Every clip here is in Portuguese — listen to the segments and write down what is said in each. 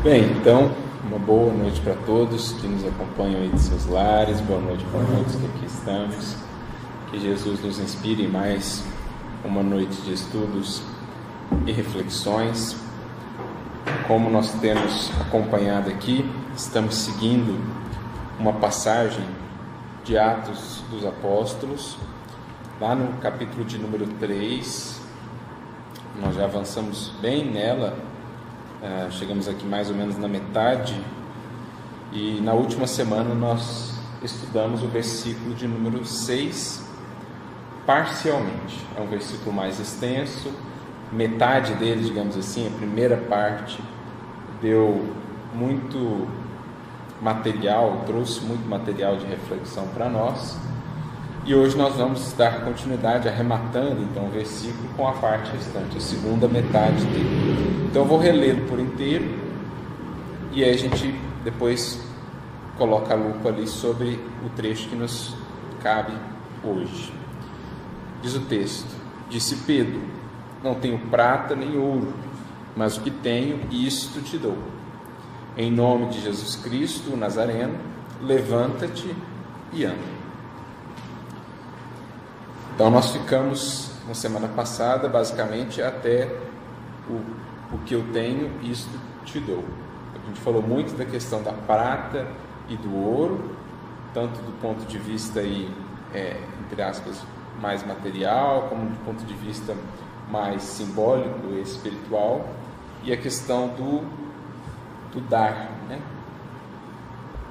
Bem, então, uma boa noite para todos que nos acompanham aí de seus lares, boa noite para todos que aqui estamos. Que Jesus nos inspire mais uma noite de estudos e reflexões. Como nós temos acompanhado aqui, estamos seguindo uma passagem de Atos dos Apóstolos, lá no capítulo de número 3. Nós já avançamos bem nela Uh, chegamos aqui mais ou menos na metade e na última semana nós estudamos o versículo de número 6 parcialmente. É um versículo mais extenso, metade dele, digamos assim, a primeira parte, deu muito material, trouxe muito material de reflexão para nós. E hoje nós vamos dar continuidade, arrematando então o versículo com a parte restante, a segunda metade dele. Então eu vou relê-lo por inteiro e aí a gente depois coloca a lupa ali sobre o trecho que nos cabe hoje. Diz o texto: Disse Pedro: Não tenho prata nem ouro, mas o que tenho, isto te dou. Em nome de Jesus Cristo, o Nazareno, levanta-te e anda. Então nós ficamos na semana passada basicamente até o, o que eu tenho, isto te dou. A gente falou muito da questão da prata e do ouro, tanto do ponto de vista aí, é, entre aspas, mais material, como do ponto de vista mais simbólico e espiritual, e a questão do, do dar, né?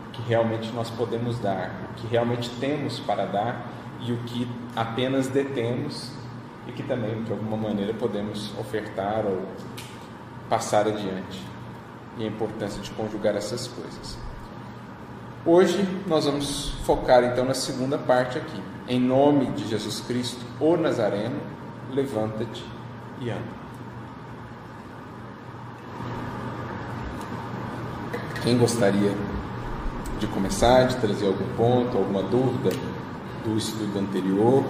o que realmente nós podemos dar, o que realmente temos para dar e o que apenas detemos e que também de alguma maneira podemos ofertar ou passar adiante. E a importância de conjugar essas coisas. Hoje nós vamos focar então na segunda parte aqui. Em nome de Jesus Cristo, o Nazareno, levanta-te e anda. Quem gostaria de começar, de trazer algum ponto, alguma dúvida? Do estudo anterior.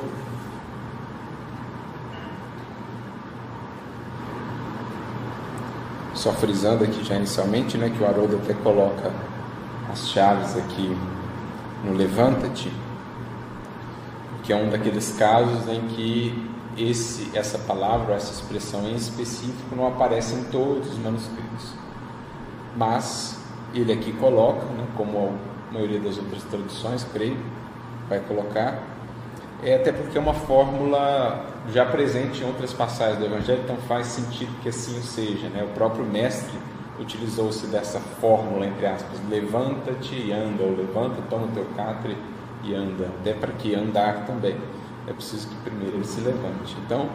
Só frisando aqui já inicialmente, né, que o Haroldo até coloca as chaves aqui no Levanta-te, que é um daqueles casos em que esse, essa palavra, essa expressão em específico não aparece em todos os manuscritos. Mas ele aqui coloca, né, como a maioria das outras traduções, creio, vai colocar, é até porque é uma fórmula já presente em outras passagens do Evangelho, então faz sentido que assim seja. Né? O próprio mestre utilizou-se dessa fórmula, entre aspas, levanta-te e anda, ou levanta, toma o teu catre e anda, até para que andar também. É preciso que primeiro ele se levante. Então,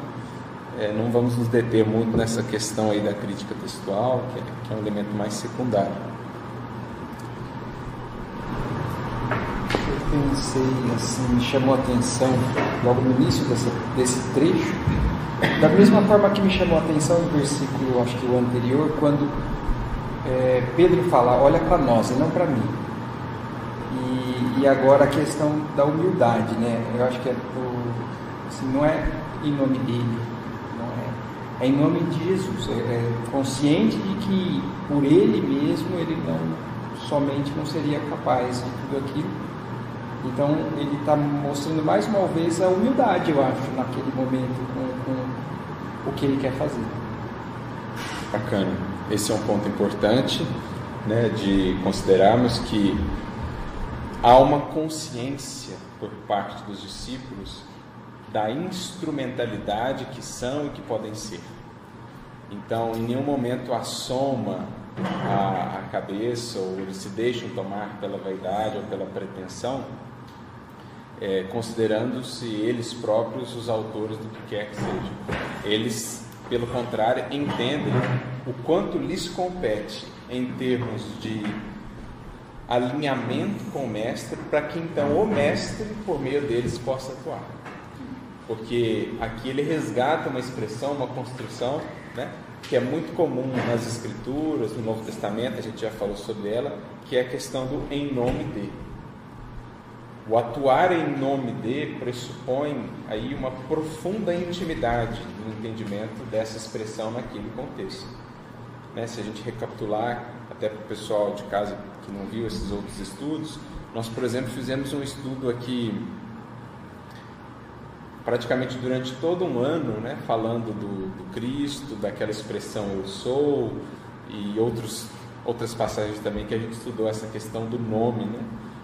é, não vamos nos deter muito nessa questão aí da crítica textual, que é, que é um elemento mais secundário. Pensei assim, me chamou a atenção logo no início desse, trecho, da mesma forma que me chamou a atenção no versículo, acho que o anterior, quando é, Pedro fala, olha para nós e não para mim. E, e, agora a questão da humildade, né? Eu acho que é assim, não é em nome dele, não é, é em nome de Jesus. É, é consciente de que por ele mesmo ele não somente não seria capaz de tudo aquilo então ele está mostrando mais uma vez a humildade, eu acho, naquele momento com, com o que ele quer fazer. Bacana. Esse é um ponto importante, né, de considerarmos que há uma consciência por parte dos discípulos da instrumentalidade que são e que podem ser. Então, em nenhum momento assoma a, a cabeça ou eles se deixam tomar pela vaidade ou pela pretensão é, considerando-se eles próprios os autores do que quer que seja. Eles, pelo contrário, entendem o quanto lhes compete em termos de alinhamento com o mestre, para que então o mestre, por meio deles, possa atuar. Porque aqui ele resgata uma expressão, uma construção, né, que é muito comum nas Escrituras, no Novo Testamento, a gente já falou sobre ela, que é a questão do em nome de. O atuar em nome de pressupõe aí uma profunda intimidade no entendimento dessa expressão naquele contexto. né, se a gente recapitular, até para o pessoal de casa que não viu esses outros estudos, nós, por exemplo, fizemos um estudo aqui praticamente durante todo um ano, né, falando do, do Cristo, daquela expressão eu sou e outros, outras passagens também que a gente estudou essa questão do nome, né?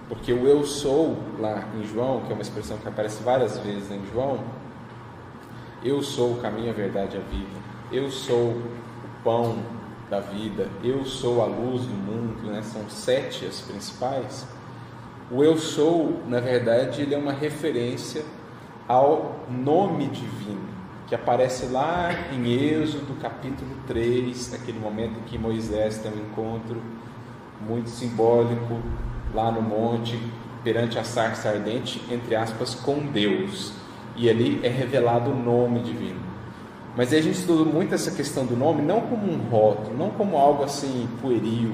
Porque o eu sou lá em João, que é uma expressão que aparece várias vezes em João, eu sou o caminho, a verdade e a vida. Eu sou o pão da vida. Eu sou a luz do mundo, né? São sete as principais. O eu sou, na verdade, ele é uma referência ao nome divino, que aparece lá em Êxodo capítulo 3, naquele momento em que Moisés tem um encontro muito simbólico lá no monte, perante a sarça ardente, entre aspas, com Deus. E ali é revelado o nome divino. Mas a gente estudou muito essa questão do nome, não como um rótulo, não como algo assim pueril,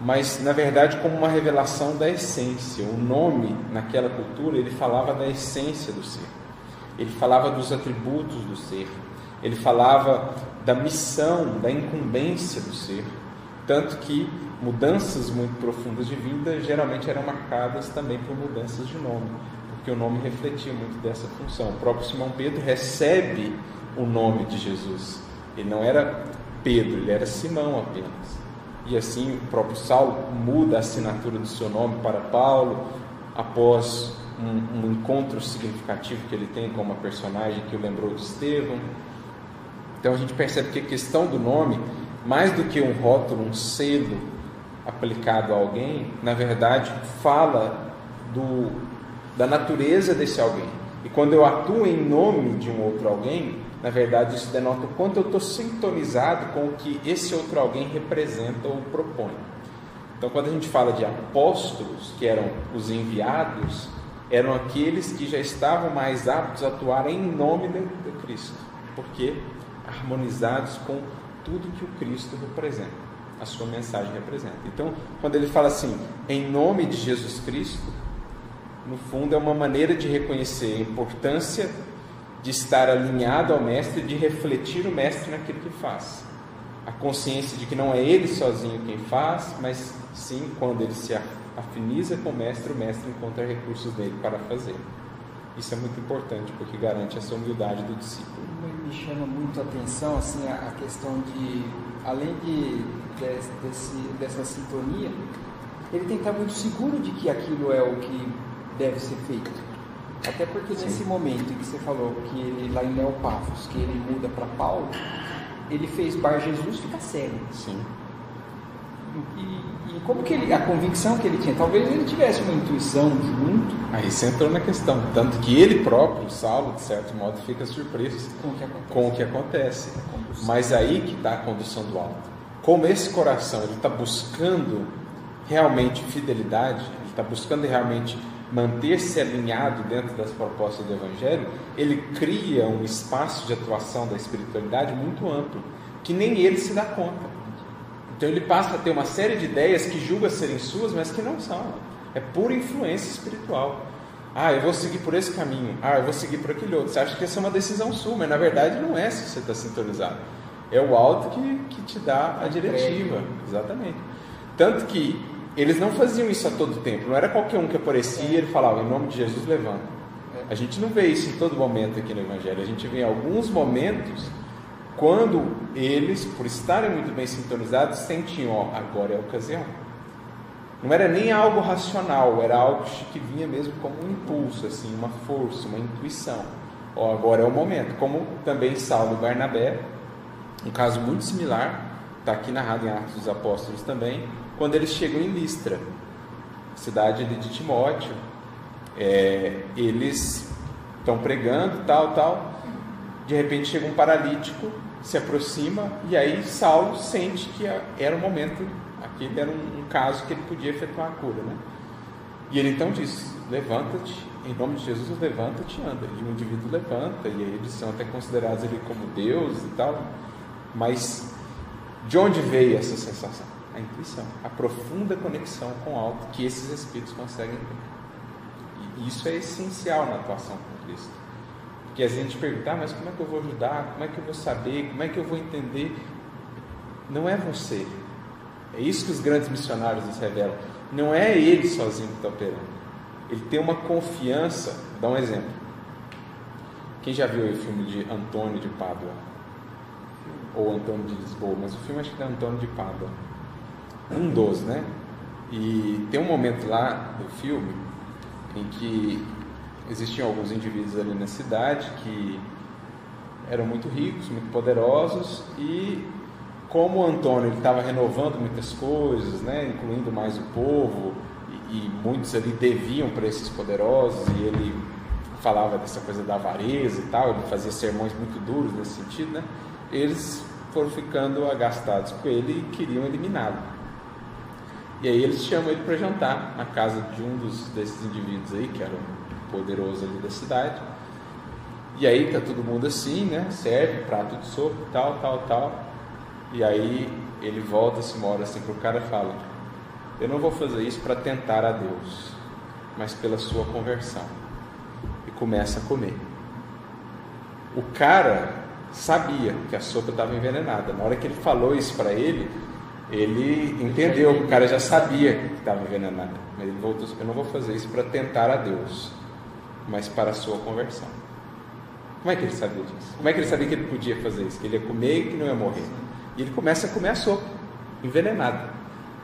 mas na verdade como uma revelação da essência. O nome, naquela cultura, ele falava da essência do ser. Ele falava dos atributos do ser. Ele falava da missão, da incumbência do ser. Tanto que mudanças muito profundas de vida geralmente eram marcadas também por mudanças de nome, porque o nome refletia muito dessa função. O próprio Simão Pedro recebe o nome de Jesus. Ele não era Pedro, ele era Simão apenas. E assim o próprio Saulo muda a assinatura do seu nome para Paulo após um, um encontro significativo que ele tem com uma personagem que o lembrou de Estevão. Então a gente percebe que a questão do nome, mais do que um rótulo, um selo aplicado a alguém, na verdade fala do, da natureza desse alguém. E quando eu atuo em nome de um outro alguém, na verdade, isso denota o quanto eu estou sintonizado com o que esse outro alguém representa ou propõe. Então, quando a gente fala de apóstolos, que eram os enviados, eram aqueles que já estavam mais aptos a atuar em nome de, Cristo, porque harmonizados com tudo que o Cristo representa, a sua mensagem representa. Então, quando ele fala assim, em nome de Jesus Cristo, no fundo é uma maneira de reconhecer a importância de estar alinhado ao Mestre, de refletir o Mestre naquilo que faz. A consciência de que não é ele sozinho quem faz, mas sim quando ele se afiniza com o Mestre, o Mestre encontra recursos nele para fazer. Isso é muito importante porque garante essa humildade do discípulo. Me chama muito a atenção assim a, questão de, além de, de desse, dessa sintonia, ele tem que estar muito seguro de que aquilo é o que deve ser feito. Até porque Sim. nesse momento em que você falou que ele lá em Neopafos, que ele muda para Paulo, ele fez Bar Jesus ficar cego. Sim. E, e, como que ele, a convicção que ele tinha, talvez ele tivesse uma intuição junto. Aí você entrou na questão, tanto que ele próprio, Saulo, de certo modo, fica surpreso com o que acontece. Com o que acontece. Mas aí que está a condução do alto. Como esse coração ele está buscando realmente fidelidade, ele está buscando realmente manter-se alinhado dentro das propostas do Evangelho, ele cria um espaço de atuação da espiritualidade muito amplo, que nem ele se dá conta. Então ele passa a ter uma série de ideias que julga serem suas, mas que não são. É pura influência espiritual. Ah, eu vou seguir por esse caminho. Ah, eu vou seguir por aquele outro. Você acha que essa é uma decisão sua, mas na verdade não é se você está sintonizado. É o alto que, que te dá a diretiva. Exatamente. Tanto que eles não faziam isso a todo tempo. Não era qualquer um que aparecia e ele falava, em nome de Jesus, levanta. É. A gente não vê isso em todo momento aqui no Evangelho. A gente vê em alguns momentos quando eles, por estarem muito bem sintonizados, sentiam, ó, agora é a ocasião. Não era nem algo racional, era algo que vinha mesmo como um impulso, assim, uma força, uma intuição. Ó, agora é o momento. Como também Saulo Barnabé, um caso muito similar, está aqui narrado em Atos dos Apóstolos também, quando eles chegam em Listra, cidade de Timóteo, é, eles estão pregando, tal, tal. De repente chega um paralítico, se aproxima e aí Saulo sente que era o momento, aquele era um, um caso que ele podia efetuar a cura, né? E ele então diz: Levanta-te, em nome de Jesus, levanta-te e anda. E o indivíduo levanta, e aí eles são até considerados ali como Deus e tal. Mas de onde veio essa sensação? a intuição, a profunda conexão com o alto que esses espíritos conseguem ter. E isso é essencial na atuação com Cristo. Porque a gente pergunta, ah, mas como é que eu vou ajudar? Como é que eu vou saber? Como é que eu vou entender? não é você. É isso que os grandes missionários nos revelam. Não é ele sozinho que está operando. Ele tem uma confiança. Dar um exemplo. Quem já viu o filme de Antônio de Pádua? Ou Antônio de Lisboa, mas o filme acho que é Antônio de Pádua. Um dos, né? E tem um momento lá do filme em que existiam alguns indivíduos ali na cidade que eram muito ricos, muito poderosos e como o Antônio estava renovando muitas coisas, né, incluindo mais o povo e, e muitos ali deviam para esses poderosos e ele falava dessa coisa da avareza e tal, ele fazia sermões muito duros nesse sentido, né? Eles foram ficando agastados com ele e queriam eliminá-lo. E aí eles chamam ele para jantar na casa de um dos desses indivíduos aí, que era um poderoso ali da cidade. E aí tá todo mundo assim, né? Serve prato de sopa, tal, tal, tal. E aí ele volta, se mora assim pro cara e fala: Eu não vou fazer isso para tentar a Deus, mas pela sua conversão. E começa a comer. O cara sabia que a sopa estava envenenada. Na hora que ele falou isso para ele, ele entendeu, o cara já sabia que estava envenenado, mas ele voltou, eu não vou fazer isso para tentar a Deus, mas para a sua conversão. Como é que ele sabia disso? Como é que ele sabia que ele podia fazer isso? Que ele ia comer e que não ia morrer. E ele começa a comer a sopa, envenenada.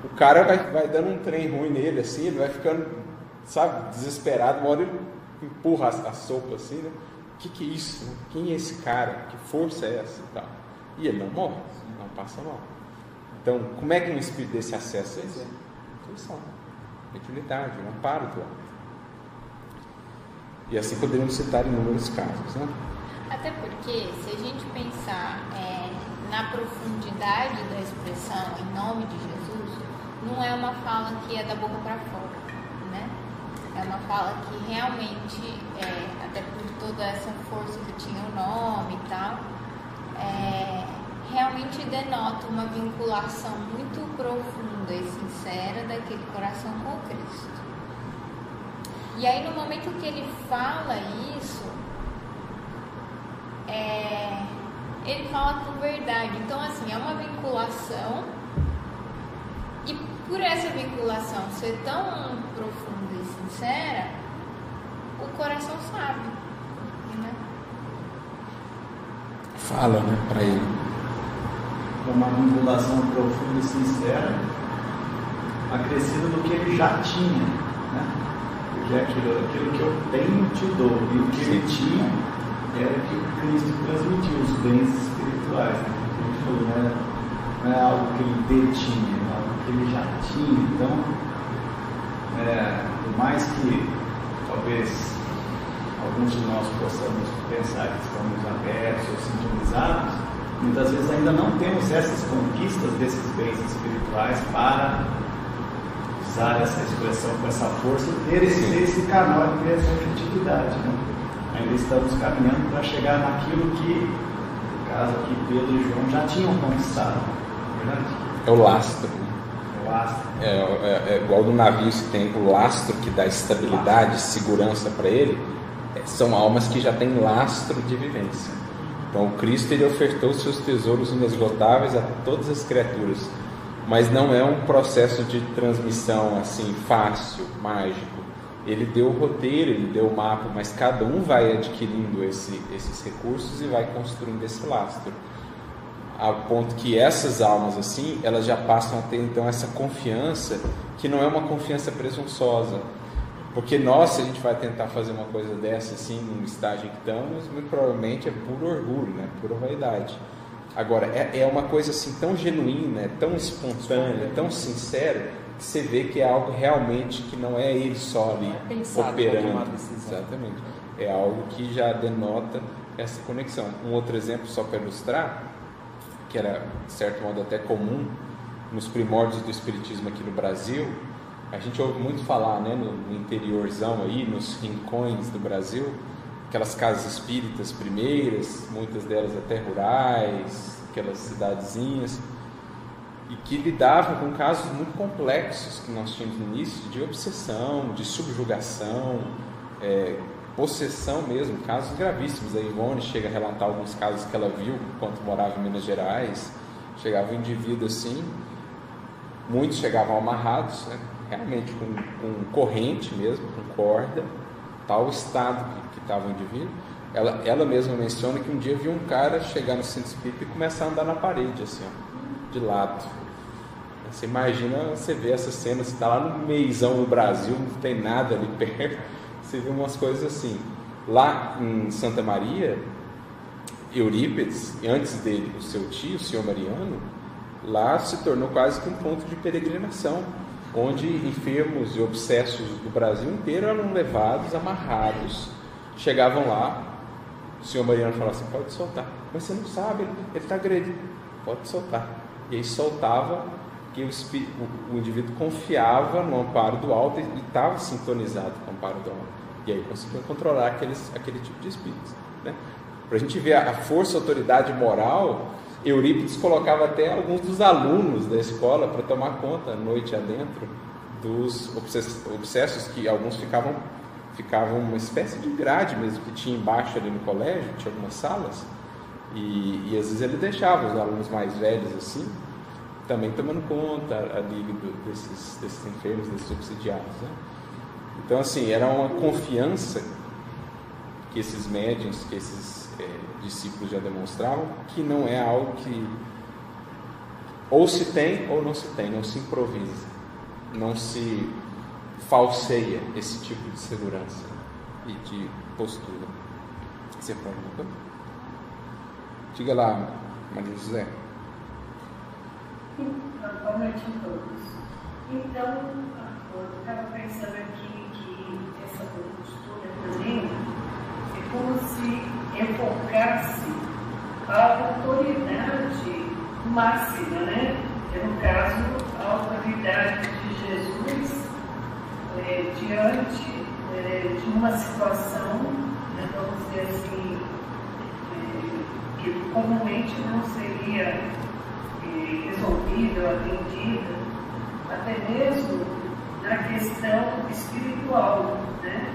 O cara vai, vai dando um trem ruim nele, assim, ele vai ficando, sabe, desesperado. Uma hora ele empurra a, a sopa assim, né? O que, que é isso? Quem é esse cara? Que força é essa e tal? E ele não morre, não passa mal. Então, como é que um espírito desse acessa isso? Intuição, mediunidade, um amparo do alto. E assim poderíamos citar inúmeros casos. Né? Até porque, se a gente pensar é, na profundidade da expressão em nome de Jesus, não é uma fala que é da boca para fora. Né? É uma fala que realmente, é, até por toda essa força que tinha o nome e tal, é, realmente denota uma vinculação muito profunda e sincera daquele coração com Cristo. E aí, no momento que ele fala isso, é, ele fala com verdade. Então, assim, é uma vinculação, e por essa vinculação ser tão profunda e sincera, o coração sabe. Né? Fala, né, para ele uma vinculação profunda e sincera, acrescida do que ele já tinha, né? É aquilo, aquilo que eu tenho te dou, e o que ele tinha era que Cristo transmitiu, os bens espirituais, né? Falou, né? não é algo que ele detinha, é algo que ele já tinha. Então, é, por mais que talvez alguns de nós possamos pensar que estamos abertos ou sintonizados, Muitas vezes ainda não temos essas conquistas desses bens espirituais para usar essa expressão com essa força ter esse, canal e ter essa efetividade. Né? Ainda estamos caminhando para chegar naquilo que, no caso aqui, Pedro e João já tinham conquistado. É verdade? É o lastro. É o lastro. É, é, é igual no navio que tem o lastro que dá estabilidade, segurança para ele. É, são almas que já têm lastro de vivência. Então, o Cristo ele ofertou seus tesouros inesgotáveis a todas as criaturas, mas não é um processo de transmissão assim fácil, mágico. Ele deu o roteiro, ele deu o mapa, mas cada um vai adquirindo esse, esses recursos e vai construindo esse lastro. A ponto que essas almas assim, elas já passam a ter então essa confiança que não é uma confiança presunçosa, porque nós, se a gente vai tentar fazer uma coisa dessa assim, no estágio que estamos, muito provavelmente é puro orgulho, né? pura vaidade. Agora, é, é uma coisa assim tão genuína, é tão espontânea, tão sincera, que você vê que é algo realmente que não é ele só ali é operando. Exatamente. É algo que já denota essa conexão. Um outro exemplo, só para ilustrar, que era, de certo modo, até comum nos primórdios do Espiritismo aqui no Brasil, a gente ouve muito falar, né, no, no interiorzão aí, nos rincões do Brasil, aquelas casas espíritas primeiras, muitas delas até rurais, aquelas cidadezinhas, e que lidavam com casos muito complexos que nós tínhamos no início, de obsessão, de subjugação, é, possessão mesmo, casos gravíssimos. A Ivone chega a relatar alguns casos que ela viu enquanto morava em Minas Gerais, Chegava um indivíduo assim, muitos chegavam amarrados, né? realmente com, com corrente mesmo, com corda, tal estado que estava o indivíduo. Ela, ela mesma menciona que um dia viu um cara chegar no centro espírita e começar a andar na parede, assim, ó, de lado. Você imagina, você vê essa cena, você está lá no meizão no Brasil, não tem nada ali perto, você vê umas coisas assim. Lá em Santa Maria, Eurípides, antes dele, o seu tio, o senhor Mariano, lá se tornou quase que um ponto de peregrinação, onde enfermos e obsessos do Brasil inteiro eram levados, amarrados, chegavam lá, o senhor Mariano falava assim: pode soltar, mas você não sabe, ele está agredindo, pode soltar. E aí soltava, que o, o, indivíduo confiava no amparo do alto e estava sintonizado com o amparo do alto. E aí conseguia controlar aqueles, aquele tipo de espíritos. Né? Para a gente ver a força, a autoridade moral, Eurípides colocava até alguns dos alunos da escola para tomar conta, noite adentro, dos obsessos que alguns ficavam ficavam uma espécie de grade mesmo que tinha embaixo ali no colégio, tinha algumas salas, e, e às vezes ele deixava os alunos mais velhos assim, também tomando conta ali do, desses, desses enfermos, desses subsidiados. Né? Então, assim, era uma confiança que esses médiums, que esses é, discípulos já demonstravam, que não é algo que ou se tem ou não se tem, não se improvisa, não se falseia esse tipo de segurança e de postura. Você alguma Diga lá, Maria José. Boa noite a todos. Então, eu estava pensando aqui que essa postura também é como se evocasse a autoridade máxima, né? É, no caso, a autoridade de Jesus é, diante é, de uma situação, né, vamos dizer assim, é, que comumente não seria resolvida ou atendida, até mesmo na questão espiritual, né?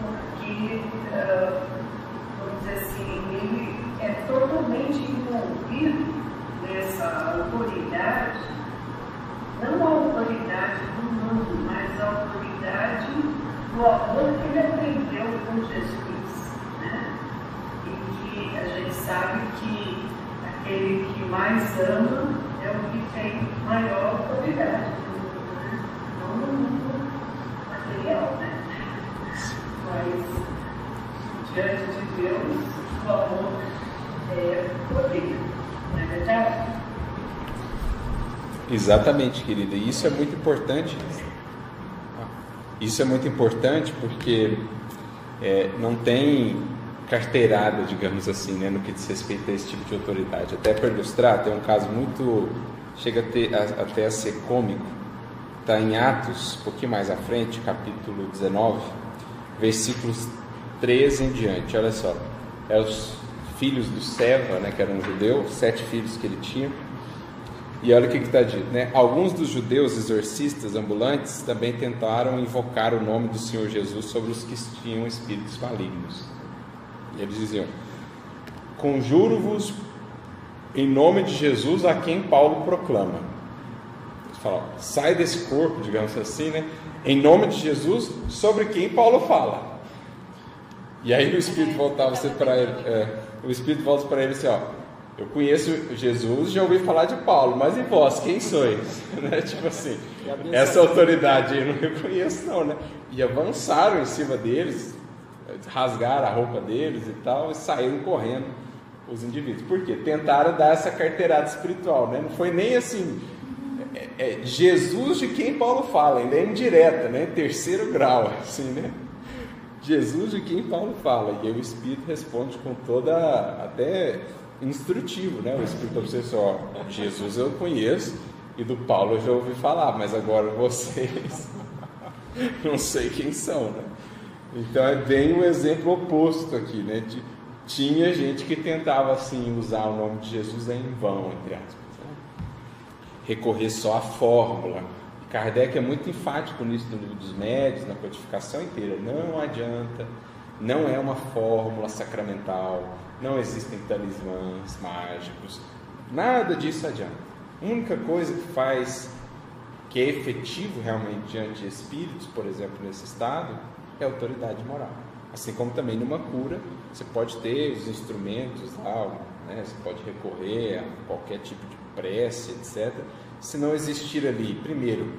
Porque, uh, vamos dizer assim, ele é totalmente envolvido nessa autoridade, não a autoridade do mundo, mas a autoridade do amor que ele aprendeu com Jesus, né? E que a gente sabe que aquele que mais ama é o que tem maior autoridade né? Não no mundo material, né? Mas diante de Deus, o amor é poder, não é verdade? Exatamente, querida. E isso é muito importante. Isso é muito importante porque é, não tem carteirada, digamos assim, né, no que diz respeito a esse tipo de autoridade. Até para ilustrar, tem um caso muito. chega a ter, a, até a ser cômico. Está em Atos, um pouquinho mais à frente, capítulo 19, versículos 13 em diante. Olha só. É os filhos do Seva, né, que era um judeu, sete filhos que ele tinha. E olha o que está dito, né? Alguns dos judeus exorcistas ambulantes também tentaram invocar o nome do Senhor Jesus sobre os que tinham espíritos malignos. Eles diziam: Conjuro-vos em nome de Jesus a quem Paulo proclama. Eles falam: sai desse corpo, digamos assim, né? Em nome de Jesus, sobre quem Paulo fala. E aí o Espírito voltava para ele, é, o Espírito volta para ele assim: ó, eu conheço Jesus, já ouvi falar de Paulo, mas e vós, quem sois? né? Tipo assim, essa autoridade eu não reconheço não, né? E avançaram em cima deles, rasgaram a roupa deles e tal, e saíram correndo os indivíduos. Por quê? Tentaram dar essa carteirada espiritual, né? Não foi nem assim, é, é Jesus de quem Paulo fala, ainda é indireta, né? Terceiro grau, assim, né? Jesus de quem Paulo fala, e aí o Espírito responde com toda, até instrutivo, né? O Espírito obsessor, Jesus eu conheço, e do Paulo eu já ouvi falar, mas agora vocês não sei quem são, né? Então é bem o exemplo oposto aqui, né? De, tinha gente que tentava assim usar o nome de Jesus em vão, entre aspas, né? recorrer só à fórmula. Kardec é muito enfático nisso no livro dos médios, na codificação inteira. Não adianta, não é uma fórmula sacramental, não existem talismãs mágicos. Nada disso adianta. A única coisa que faz que é efetivo realmente diante de espíritos, por exemplo, nesse estado, é autoridade moral. Assim como também numa cura, você pode ter os instrumentos lá, né? você pode recorrer a qualquer tipo de prece, etc. Se não existir ali, primeiro,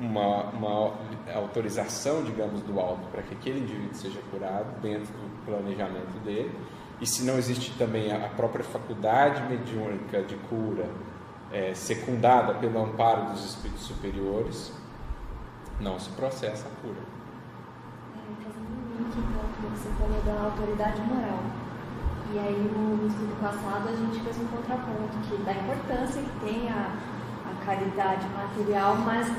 uma, uma autorização, digamos, do alto para que aquele indivíduo seja curado dentro do planejamento dele, e se não existe também a própria faculdade mediúnica de cura é, secundada pelo amparo dos espíritos superiores, não se processa a cura. É, fazendo um link então que você falou da autoridade moral. E aí no estudo passado a gente fez um contraponto que da importância que tem a caridade material, mas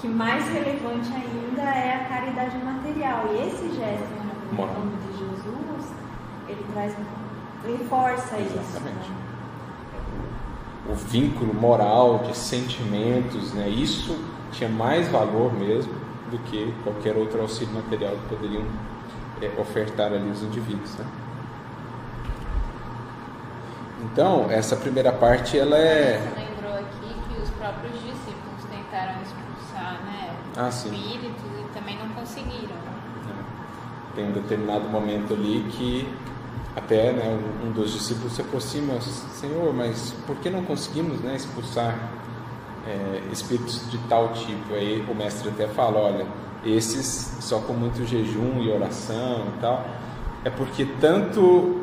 que mais relevante ainda é a caridade material. E esse gesto em nome de Jesus, ele traz, reforça Exatamente. isso. Né? O vínculo moral de sentimentos, né? Isso tinha mais valor mesmo do que qualquer outro auxílio material que poderiam é, ofertar ali os indivíduos. Né? Então, essa primeira parte ela é. Você lembrou aqui que os próprios discípulos tentaram expulsar né, ah, espíritos e também não conseguiram. É. Tem um determinado momento ali que até né, um, um dos discípulos se aproxima, Senhor, mas por que não conseguimos né, expulsar é, espíritos de tal tipo? Aí o mestre até fala, olha, esses só com muito jejum e oração e tal, é porque tanto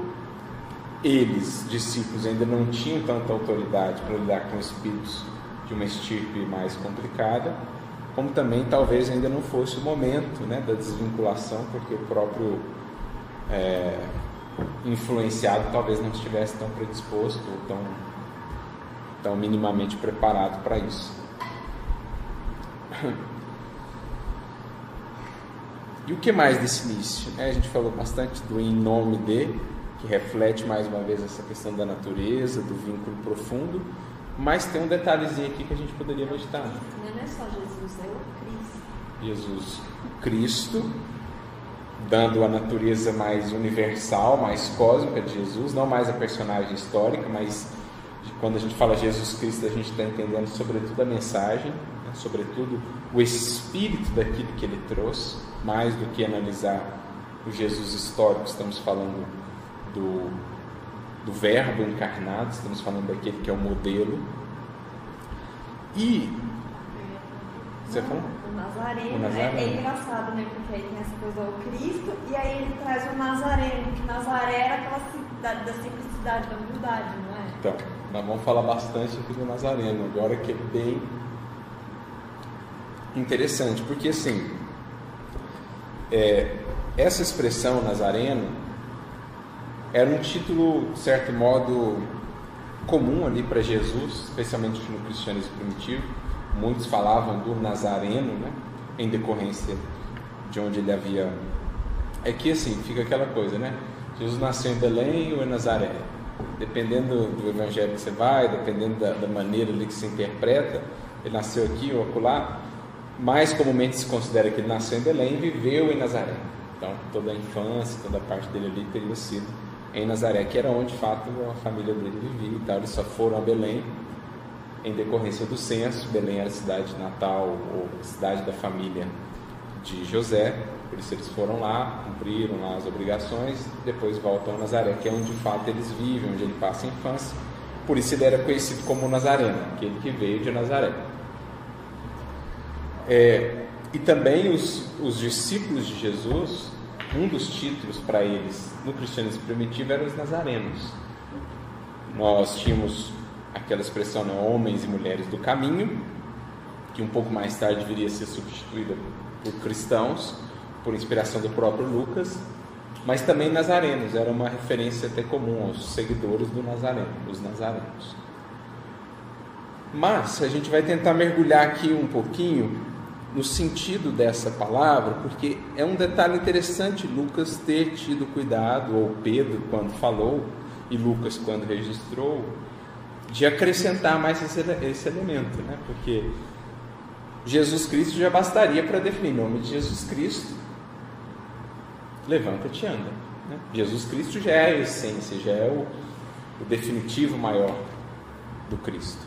eles, discípulos, ainda não tinham tanta autoridade para lidar com espíritos de uma estirpe mais complicada, como também talvez ainda não fosse o momento né, da desvinculação, porque o próprio é, influenciado talvez não estivesse tão predisposto ou tão, tão minimamente preparado para isso. E o que mais desse início? É, a gente falou bastante do em nome de, que reflete mais uma vez essa questão da natureza, do vínculo profundo, mas tem um detalhezinho aqui que a gente poderia meditar. Não é só Jesus, é o Cristo. Jesus, o Cristo, dando a natureza mais universal, mais cósmica de Jesus, não mais a personagem histórica, mas quando a gente fala Jesus Cristo, a gente está entendendo sobretudo a mensagem, né? sobretudo o espírito daquilo que ele trouxe, mais do que analisar o Jesus histórico, estamos falando do, do Verbo encarnado, estamos falando daquele que é o modelo. E. Você falou? O Nazareno, o Nazareno. É, é, engraçado, né? Porque aí tem essa coisa do Cristo, e aí ele traz o Nazareno, que Nazaré era aquela cidade da simplicidade, da humildade, não é? Então, nós vamos falar bastante aqui do Nazareno, agora que é bem interessante, porque assim, é, essa expressão Nazareno era um título, de certo modo, comum ali para Jesus, especialmente no cristianismo primitivo. Muitos falavam do Nazareno, né, em decorrência de onde ele havia. É que assim, fica aquela coisa, né? Jesus nasceu em Belém ou em Nazaré? Dependendo do evangelho que você vai, dependendo da, da maneira ali que se interpreta, ele nasceu aqui ou acolá. Mais comumente se considera que ele nasceu em Belém e viveu em Nazaré. Então, toda a infância, toda a parte dele ali teria sido em Nazaré, que era onde de fato a família dele vivia e tal. Eles só foram a Belém em decorrência do censo. Belém era a cidade natal ou cidade da família de José, por isso eles foram lá, cumpriram lá as obrigações, depois voltam a Nazaré, que é onde de fato eles vivem, onde ele passa a infância. Por isso ele era conhecido como Nazareno, aquele que veio de Nazaré. É, e também os, os discípulos de Jesus um dos títulos para eles no cristianismo primitivo eram os nazarenos. Nós tínhamos aquela expressão, né, homens e mulheres do caminho, que um pouco mais tarde viria a ser substituída por cristãos, por inspiração do próprio Lucas, mas também nazarenos, era uma referência até comum aos seguidores do Nazareno, os nazarenos. Mas a gente vai tentar mergulhar aqui um pouquinho no sentido dessa palavra, porque é um detalhe interessante Lucas ter tido cuidado, ou Pedro quando falou, e Lucas quando registrou, de acrescentar mais esse, esse elemento, né? porque Jesus Cristo já bastaria para definir o nome de Jesus Cristo. Levanta-te e anda. Né? Jesus Cristo já é a essência, já é o, o definitivo maior do Cristo.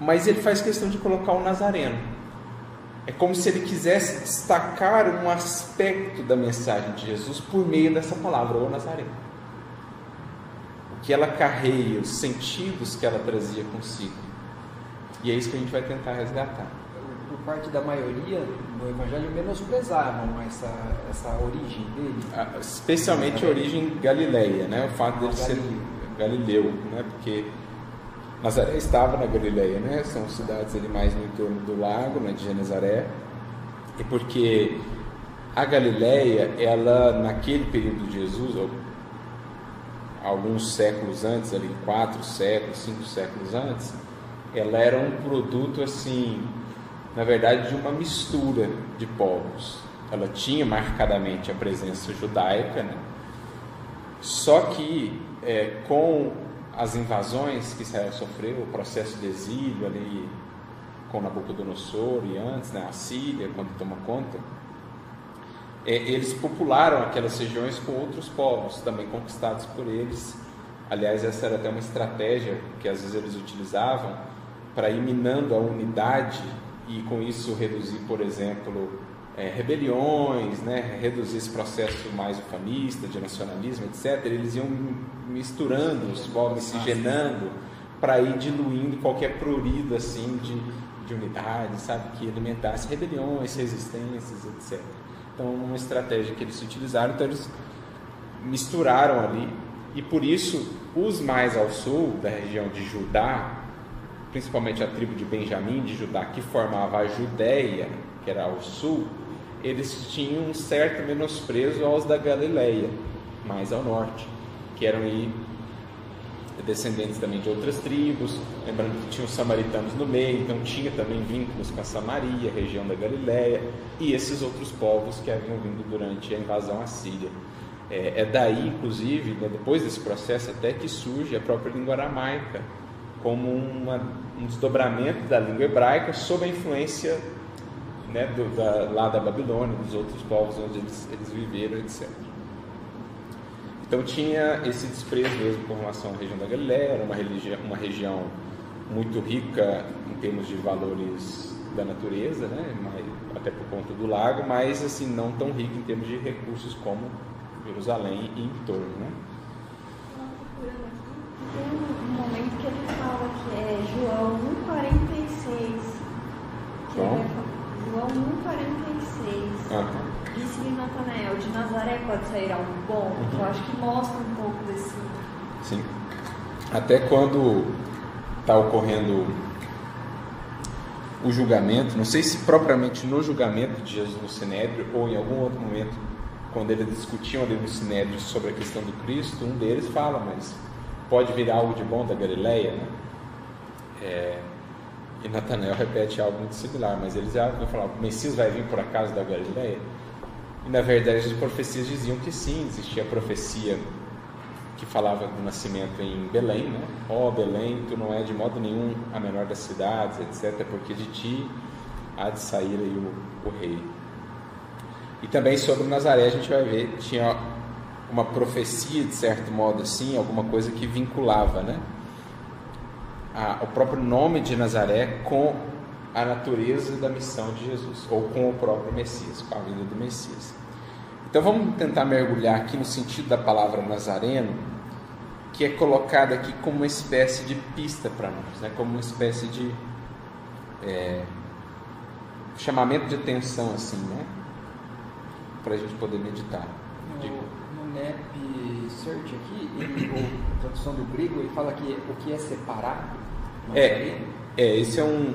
Mas ele faz questão de colocar o Nazareno. É como se ele quisesse destacar um aspecto da mensagem de Jesus por meio dessa palavra, o Nazareno. O que ela carreia, os sentidos que ela trazia consigo. E é isso que a gente vai tentar resgatar. Por parte da maioria no Evangelho menosprezavam essa, essa origem dele. Ah, Especialmente a origem galileia, né? o fato dele ser galileu, né? porque Nazaré estava na Galileia, né? São cidades ali mais no entorno do lago, né, de Genezaré. E porque a Galileia, ela naquele período de Jesus, alguns séculos antes, ali quatro séculos, cinco séculos antes, ela era um produto assim, na verdade, de uma mistura de povos. Ela tinha marcadamente a presença judaica, né? Só que é, com as invasões que Israel sofreu, o processo de exílio ali com Nabucodonosor e antes, né, a Síria, quando toma conta, é, eles popularam aquelas regiões com outros povos, também conquistados por eles. Aliás, essa era até uma estratégia que às vezes eles utilizavam para ir minando a unidade e com isso reduzir, por exemplo, é, rebeliões, né, reduzir esse processo mais ufanista, de nacionalismo, etc., eles iam misturando os povos, miscigenando, para ir diluindo qualquer prurido assim de, de unidade, sabe, que alimentasse rebeliões, resistências, etc. Então, uma estratégia que eles utilizaram, então eles misturaram ali, e por isso os mais ao sul, da região de Judá, principalmente a tribo de Benjamim de Judá, que formava a Judéia, que era ao sul, eles tinham um certo menosprezo aos da Galileia, mais ao norte, que eram aí descendentes também de outras tribos, lembrando que tinham os samaritanos no meio, então tinha também vínculos com a Samaria, região da Galileia, e esses outros povos que haviam vindo durante a invasão assíria. É, é daí, inclusive, né, depois desse processo, até que surge a própria língua aramaica, como uma, um desdobramento da língua hebraica sob a influência né, do, da, lá da Babilônia, dos outros povos onde eles, eles viveram, etc. Então tinha esse desprezo mesmo com relação à região da Galiléia, era uma, religião, uma região muito rica em termos de valores da natureza, né, até por conta do lago, mas assim não tão rica em termos de recursos como Jerusalém e em torno. Né? Tem um momento que ele fala que é João 1,46. João? João 1,46. Ah, Disse-lhe Natanael, de Nazaré pode sair algo bom? Uhum. Eu acho que mostra um pouco desse. sim. Até quando está ocorrendo o julgamento, não sei se propriamente no julgamento de Jesus no Sinédrio ou em algum outro momento, quando eles discutiam ali no Sinédrio sobre a questão do Cristo, um deles fala, mas pode vir algo de bom da Galileia, né? É, e Natanael repete algo muito similar, mas eles já vão falar, o Messias vai vir por acaso da Galileia? E na verdade as profecias diziam que sim, existia a profecia que falava do nascimento em Belém, né? Ó oh, Belém, tu não é de modo nenhum a menor das cidades, etc., porque de ti há de sair aí o, o rei. E também sobre Nazaré a gente vai ver, tinha uma profecia, de certo modo assim, alguma coisa que vinculava, né? A, o próprio nome de Nazaré com a natureza da missão de Jesus, ou com o próprio Messias, com a vinda do Messias. Então vamos tentar mergulhar aqui no sentido da palavra Nazareno, que é colocada aqui como uma espécie de pista para nós, né? como uma espécie de é, chamamento de atenção, assim, né? para a gente poder meditar. No, no NEP Search aqui, ele, a tradução do grego, ele fala que o que é separar. É, é, esse é um,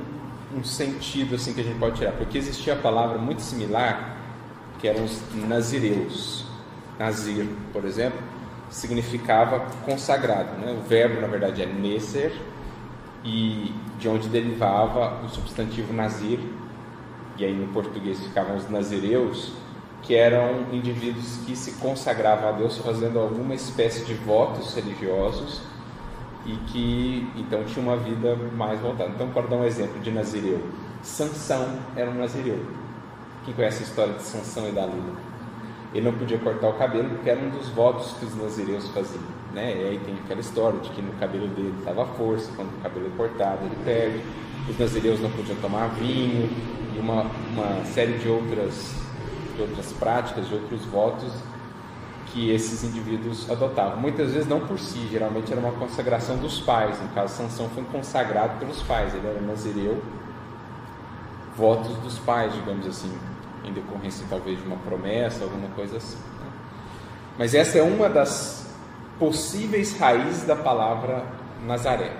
um sentido assim que a gente pode tirar, porque existia a palavra muito similar que eram os nazireus. Nazir, por exemplo, significava consagrado. Né? O verbo, na verdade, é neser, e de onde derivava o substantivo nazir, e aí no português ficavam os nazireus, que eram indivíduos que se consagravam a Deus fazendo alguma espécie de votos religiosos e que então tinha uma vida mais voltada. Então, para dar um exemplo de nazireu, Sansão era um nazireu. Quem conhece a história de Sansão e Dalila? Ele não podia cortar o cabelo porque era um dos votos que os nazireus faziam. né? E aí tem aquela história de que no cabelo dele estava força, quando o cabelo é cortado ele perde. Os nazireus não podiam tomar vinho e uma, uma série de outras, de outras práticas, de outros votos que esses indivíduos adotavam. Muitas vezes não por si, geralmente era uma consagração dos pais. No caso, Sansão foi consagrado pelos pais, ele era nazireu, votos dos pais, digamos assim, em decorrência talvez de uma promessa, alguma coisa assim. Né? Mas essa é uma das possíveis raízes da palavra Nazaré,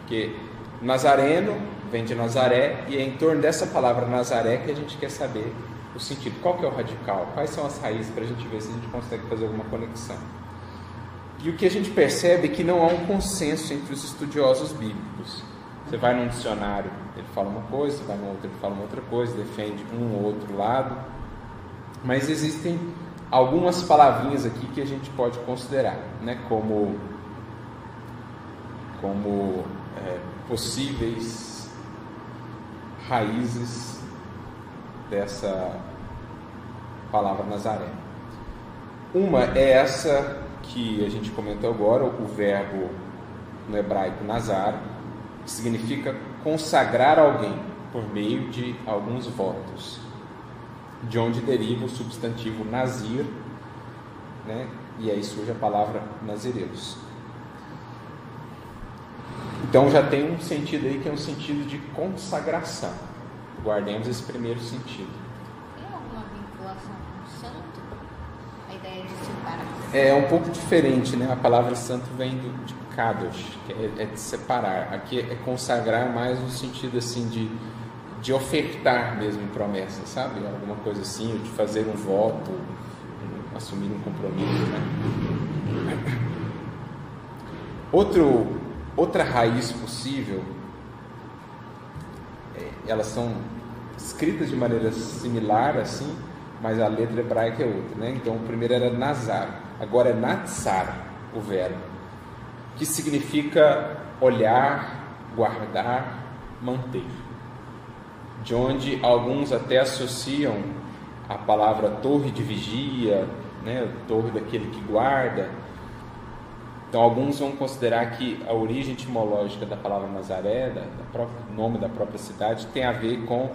porque Nazareno vem de Nazaré e é em torno dessa palavra Nazaré que a gente quer saber o sentido. Qual que é o radical? Quais são as raízes para a gente ver se a gente consegue fazer alguma conexão? E o que a gente percebe é que não há um consenso entre os estudiosos bíblicos. Você vai num dicionário, ele fala uma coisa, você vai no outro, ele fala uma outra coisa, defende um ou outro lado. Mas existem algumas palavrinhas aqui que a gente pode considerar, né, como como é, possíveis raízes dessa palavra Nazaré. Uma é essa que a gente comentou agora, o verbo no hebraico Nazar, que significa consagrar alguém por meio de alguns votos, de onde deriva o substantivo Nazir, né? e aí surge a palavra Nazireus. Então já tem um sentido aí que é um sentido de consagração. Guardemos esse primeiro sentido. Tem alguma vinculação com o santo? A ideia de separar. É um pouco diferente, né? A palavra santo vem do, de kadosh, que é, é de separar. Aqui é consagrar mais no sentido assim de, de ofertar mesmo em promessa, sabe? Alguma coisa assim, ou de fazer um voto, um, assumir um compromisso, né? Outro, outra raiz possível, é, elas são escritas de maneira similar assim, mas a letra hebraica é outra, né? Então o primeiro era Nazar, agora é Natsar o verbo, que significa olhar, guardar, manter. De onde alguns até associam a palavra torre de vigia, né? Torre daquele que guarda. Então alguns vão considerar que a origem etimológica da palavra Nazaré, própria, nome da própria cidade, tem a ver com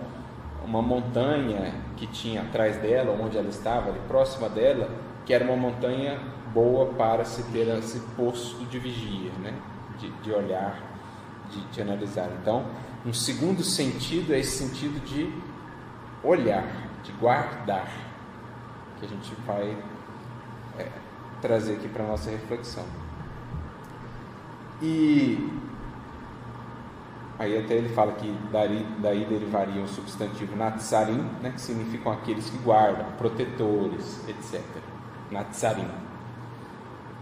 uma montanha que tinha atrás dela, onde ela estava, ali próxima dela, que era uma montanha boa para se ter esse posto de vigia, né? de, de olhar, de, de analisar. Então, um segundo sentido é esse sentido de olhar, de guardar, que a gente vai é, trazer aqui para a nossa reflexão. E Aí até ele fala que daí, daí derivaria o substantivo natsarim, né, que significam aqueles que guardam, protetores, etc. Natsarim.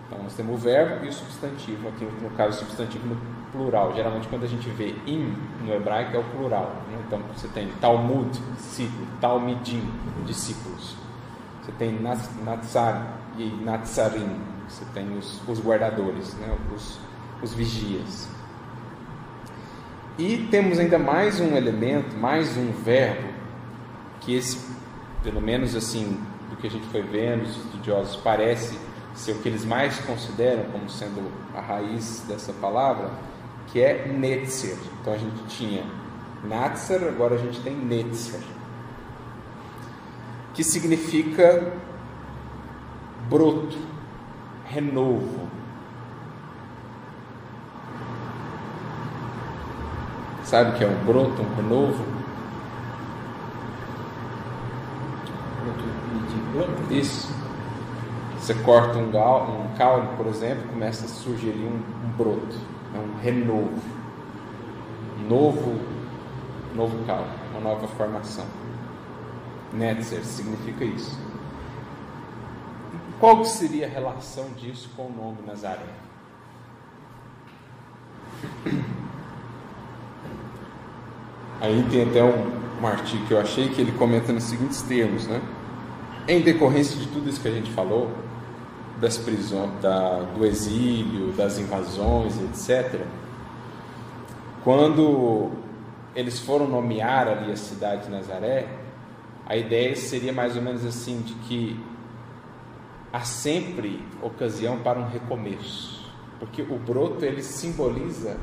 Então nós temos o verbo e o substantivo, aqui no caso o substantivo no plural. Geralmente quando a gente vê im no hebraico é o plural. Né? Então você tem Talmud, discípulo, Talmidim, discípulos. Você tem Natsar e Natsarim, você tem os, os guardadores, né? os, os vigias. E temos ainda mais um elemento, mais um verbo, que esse, pelo menos assim, do que a gente foi vendo, os estudiosos, parece ser o que eles mais consideram como sendo a raiz dessa palavra, que é netzer. Então a gente tinha natzer, agora a gente tem netzer, que significa broto, renovo, Sabe o que é um broto, um renovo? Isso. Você corta um, gal, um caule, por exemplo, começa a surgir ali um, um broto, é um renovo, um novo, novo caule, uma nova formação. Netzer significa isso. Qual seria a relação disso com o nome Nazaré? Aí tem até um, um artigo que eu achei que ele comenta nos seguintes termos, né? Em decorrência de tudo isso que a gente falou, das prisões, da, do exílio, das invasões, etc. Quando eles foram nomear ali a cidade de Nazaré, a ideia seria mais ou menos assim de que há sempre ocasião para um recomeço, porque o broto ele simboliza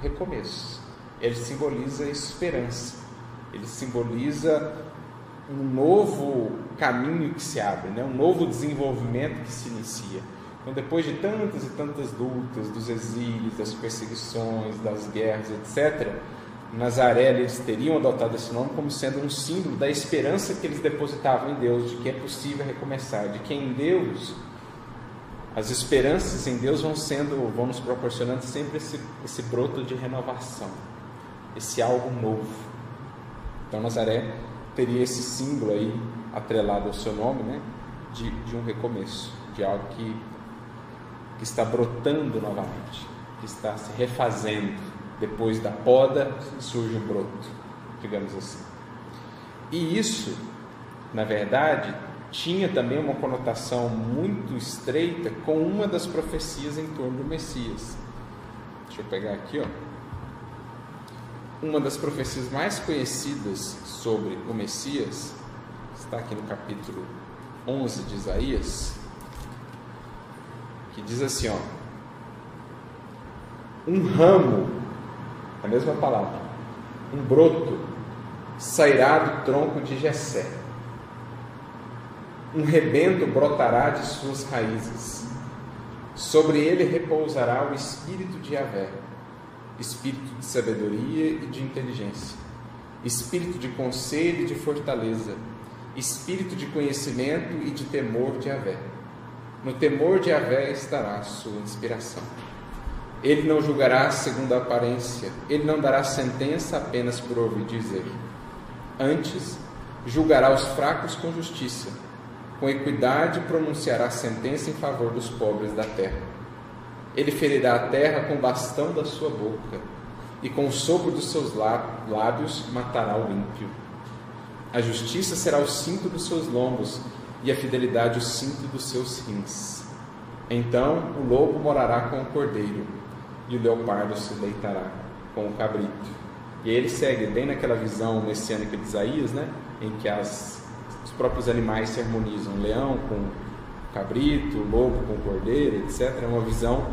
recomeço, ele simboliza esperança, ele simboliza um novo caminho que se abre, né? um novo desenvolvimento que se inicia. Então, depois de tantas e tantas lutas, dos exílios, das perseguições, das guerras, etc., Nazaré eles teriam adotado esse nome como sendo um símbolo da esperança que eles depositavam em Deus, de que é possível recomeçar, de que em Deus as esperanças em Deus vão sendo, vão nos proporcionando sempre esse, esse broto de renovação, esse algo novo. Então Nazaré teria esse símbolo aí atrelado ao seu nome, né, de, de um recomeço, de algo que, que está brotando novamente, que está se refazendo. Depois da poda surge um broto, digamos assim. E isso, na verdade, tinha também uma conotação muito estreita com uma das profecias em torno do Messias. Deixa eu pegar aqui, ó. Uma das profecias mais conhecidas sobre o Messias está aqui no capítulo 11 de Isaías, que diz assim, ó: Um ramo, a mesma palavra, um broto sairá do tronco de Jessé um rebento brotará de suas raízes. Sobre ele repousará o espírito de Yahvé, espírito de sabedoria e de inteligência, espírito de conselho e de fortaleza, espírito de conhecimento e de temor de Yahvé. No temor de Yahvé estará a sua inspiração. Ele não julgará segundo a aparência, ele não dará sentença apenas por ouvir dizer. Antes, julgará os fracos com justiça com equidade pronunciará sentença em favor dos pobres da terra. Ele ferirá a terra com o bastão da sua boca, e com o sopro dos seus lábios matará o ímpio. A justiça será o cinto dos seus lombos, e a fidelidade o cinto dos seus rins. Então o lobo morará com o cordeiro, e o leopardo se deitará com o cabrito. E ele segue bem naquela visão messiânica de Isaías, né? em que as os próprios animais se harmonizam, leão com cabrito, lobo com cordeiro, etc. É uma visão,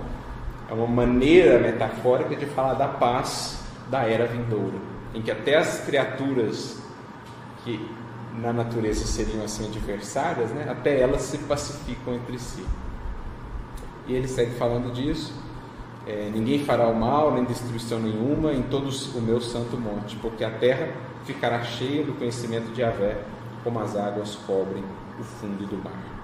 é uma maneira metafórica de falar da paz da era vindoura, em que até as criaturas que na natureza seriam assim adversárias, né, até elas se pacificam entre si. E ele segue falando disso. É, ninguém fará o mal, nem destruição nenhuma em todo o meu santo monte, porque a terra ficará cheia do conhecimento de Avé como as águas cobrem o fundo do mar.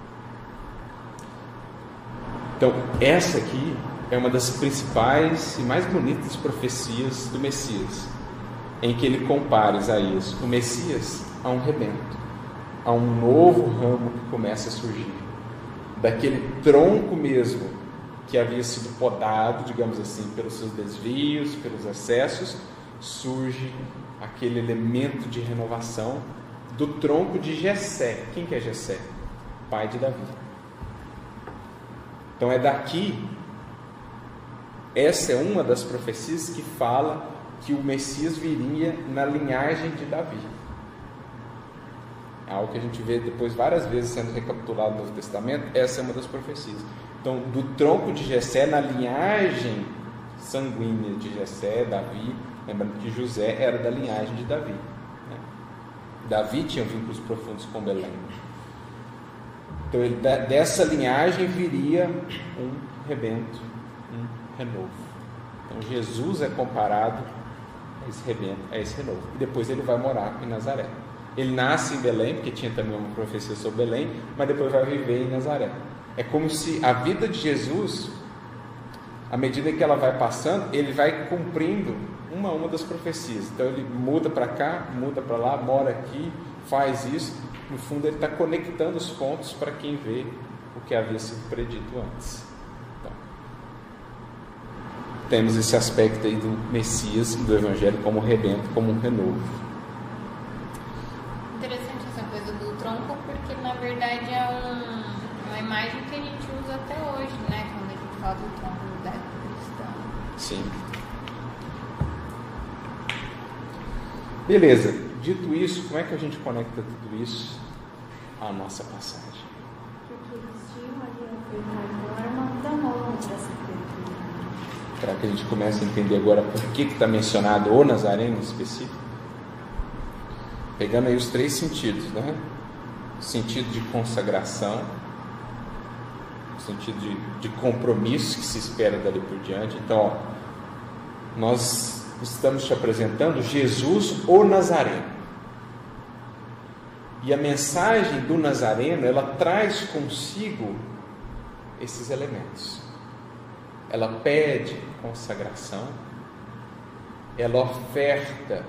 Então, essa aqui é uma das principais e mais bonitas profecias do Messias, em que ele compara Isaías, o Messias, a um rebento, a um novo ramo que começa a surgir, daquele tronco mesmo que havia sido podado, digamos assim, pelos seus desvios, pelos excessos, surge aquele elemento de renovação do tronco de Jessé. Quem que é Jessé? Pai de Davi. Então é daqui, essa é uma das profecias que fala que o Messias viria na linhagem de Davi. É algo que a gente vê depois várias vezes sendo recapitulado no Novo Testamento, essa é uma das profecias. Então, do tronco de Jessé, na linhagem sanguínea de Jessé, Davi, lembrando que José era da linhagem de Davi. Davi tinha vínculos profundos com Belém. Então, ele, dessa linhagem viria um rebento, um renovo. Então, Jesus é comparado a esse rebento, a esse renovo. E depois ele vai morar em Nazaré. Ele nasce em Belém, porque tinha também uma profecia sobre Belém, mas depois vai viver em Nazaré. É como se a vida de Jesus, à medida que ela vai passando, ele vai cumprindo uma a uma das profecias. Então ele muda para cá, muda para lá, mora aqui, faz isso. No fundo, ele está conectando os pontos para quem vê o que havia sido predito antes. Então, temos esse aspecto aí do Messias e do Evangelho como rebento, como um renovo. Interessante essa coisa do tronco, porque na verdade é um, uma imagem que a gente usa até hoje, né? Quando a gente fala do tronco da cristã. Sim. Beleza, dito isso, como é que a gente conecta tudo isso à nossa passagem? Será que a gente começa a entender agora por que está mencionado o Nazareno em específico? Pegando aí os três sentidos, né? O sentido de consagração, o sentido de, de compromisso que se espera dali por diante. Então, ó, nós estamos te apresentando Jesus, o Nazareno. E a mensagem do Nazareno, ela traz consigo esses elementos. Ela pede consagração, ela oferta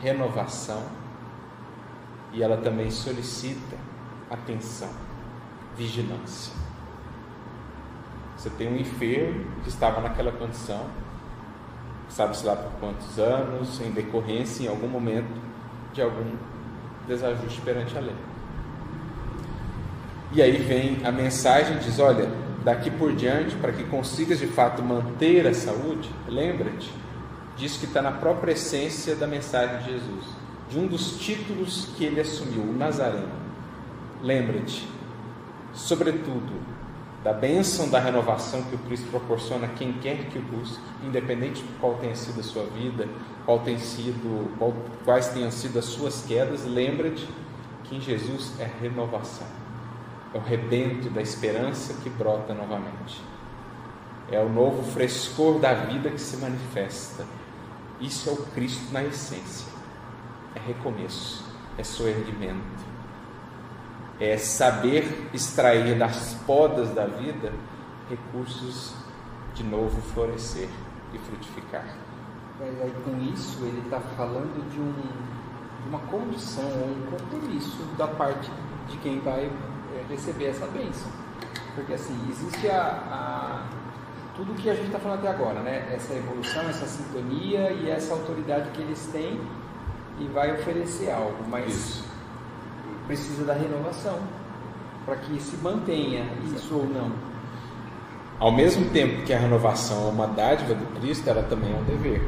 renovação e ela também solicita atenção, vigilância. Você tem um enfermo que estava naquela condição, sabe-se lá por quantos anos, em decorrência, em algum momento, de algum desajuste perante a lei. E aí vem a mensagem, diz, olha, daqui por diante, para que consigas de fato manter a saúde, lembra-te disso que está na própria essência da mensagem de Jesus, de um dos títulos que ele assumiu, o Nazareno. Lembra-te, sobretudo, da bênção da renovação que o Cristo proporciona a quem quer que o busque, independente de qual tenha sido a sua vida, qual tem sido, qual, quais tenham sido as suas quedas, lembra-te que em Jesus é renovação é o rebento da esperança que brota novamente. É o novo frescor da vida que se manifesta. Isso é o Cristo na essência. É recomeço, é soerguimento. É saber extrair das podas da vida recursos de novo florescer e frutificar. Mas aí com isso ele está falando de, um, de uma condição, um compromisso da parte de quem vai receber essa bênção. Porque assim, existe a, a tudo que a gente está falando até agora, né? Essa evolução, essa sintonia e essa autoridade que eles têm e vai oferecer algo, mas isso. Precisa da renovação para que se mantenha isso ou não. Ao mesmo tempo que a renovação é uma dádiva do Cristo, ela também é um dever.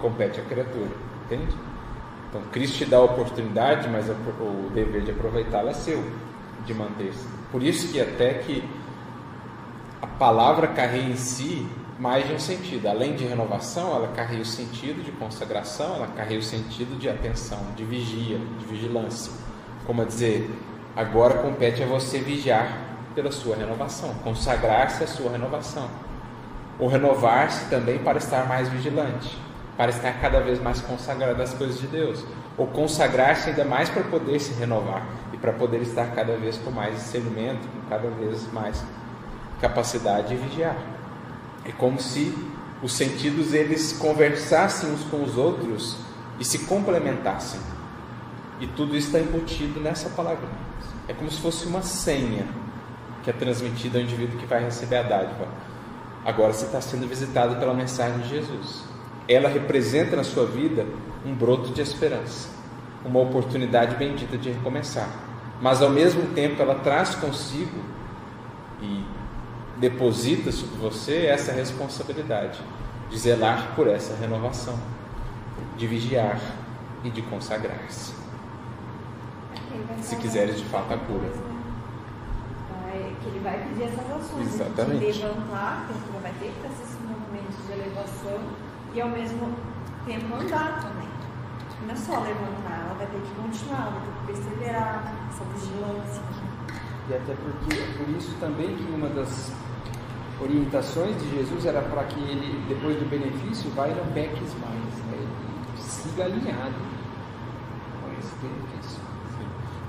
Compete à criatura, entende? Então Cristo te dá a oportunidade, mas o dever de aproveitá-la é seu de manter-se. Por isso que até que a palavra carrega em si mais de um sentido. Além de renovação, ela carrega o sentido de consagração, ela carrega o sentido de atenção, de vigia, de vigilância. Como a dizer, agora compete a você vigiar pela sua renovação, consagrar-se à sua renovação. Ou renovar-se também para estar mais vigilante, para estar cada vez mais consagrado às coisas de Deus. Ou consagrar-se ainda mais para poder se renovar para poder estar cada vez com mais discernimento, com cada vez mais capacidade de vigiar. É como se os sentidos eles conversassem uns com os outros e se complementassem. E tudo isso está embutido nessa palavra. É como se fosse uma senha que é transmitida ao indivíduo que vai receber a dádiva. Agora você está sendo visitado pela mensagem de Jesus. Ela representa na sua vida um broto de esperança, uma oportunidade bendita de recomeçar mas ao mesmo tempo ela traz consigo e deposita sobre você essa responsabilidade de zelar por essa renovação, de vigiar e de consagrar-se. Se quiseres de fato a cura. que ele vai pedir essas ações, Exatamente. de levantar, porque vai ter que fazer esses movimentos de elevação e ao mesmo tempo andar também. Não é só levantar, ela vai ter que continuar, ela vai ter que perseverar, essa vigilância. E até porque, por isso também que uma das orientações de Jesus era para que ele, depois do benefício, vá e não peques mais, né? ele siga alinhado com esse benefício.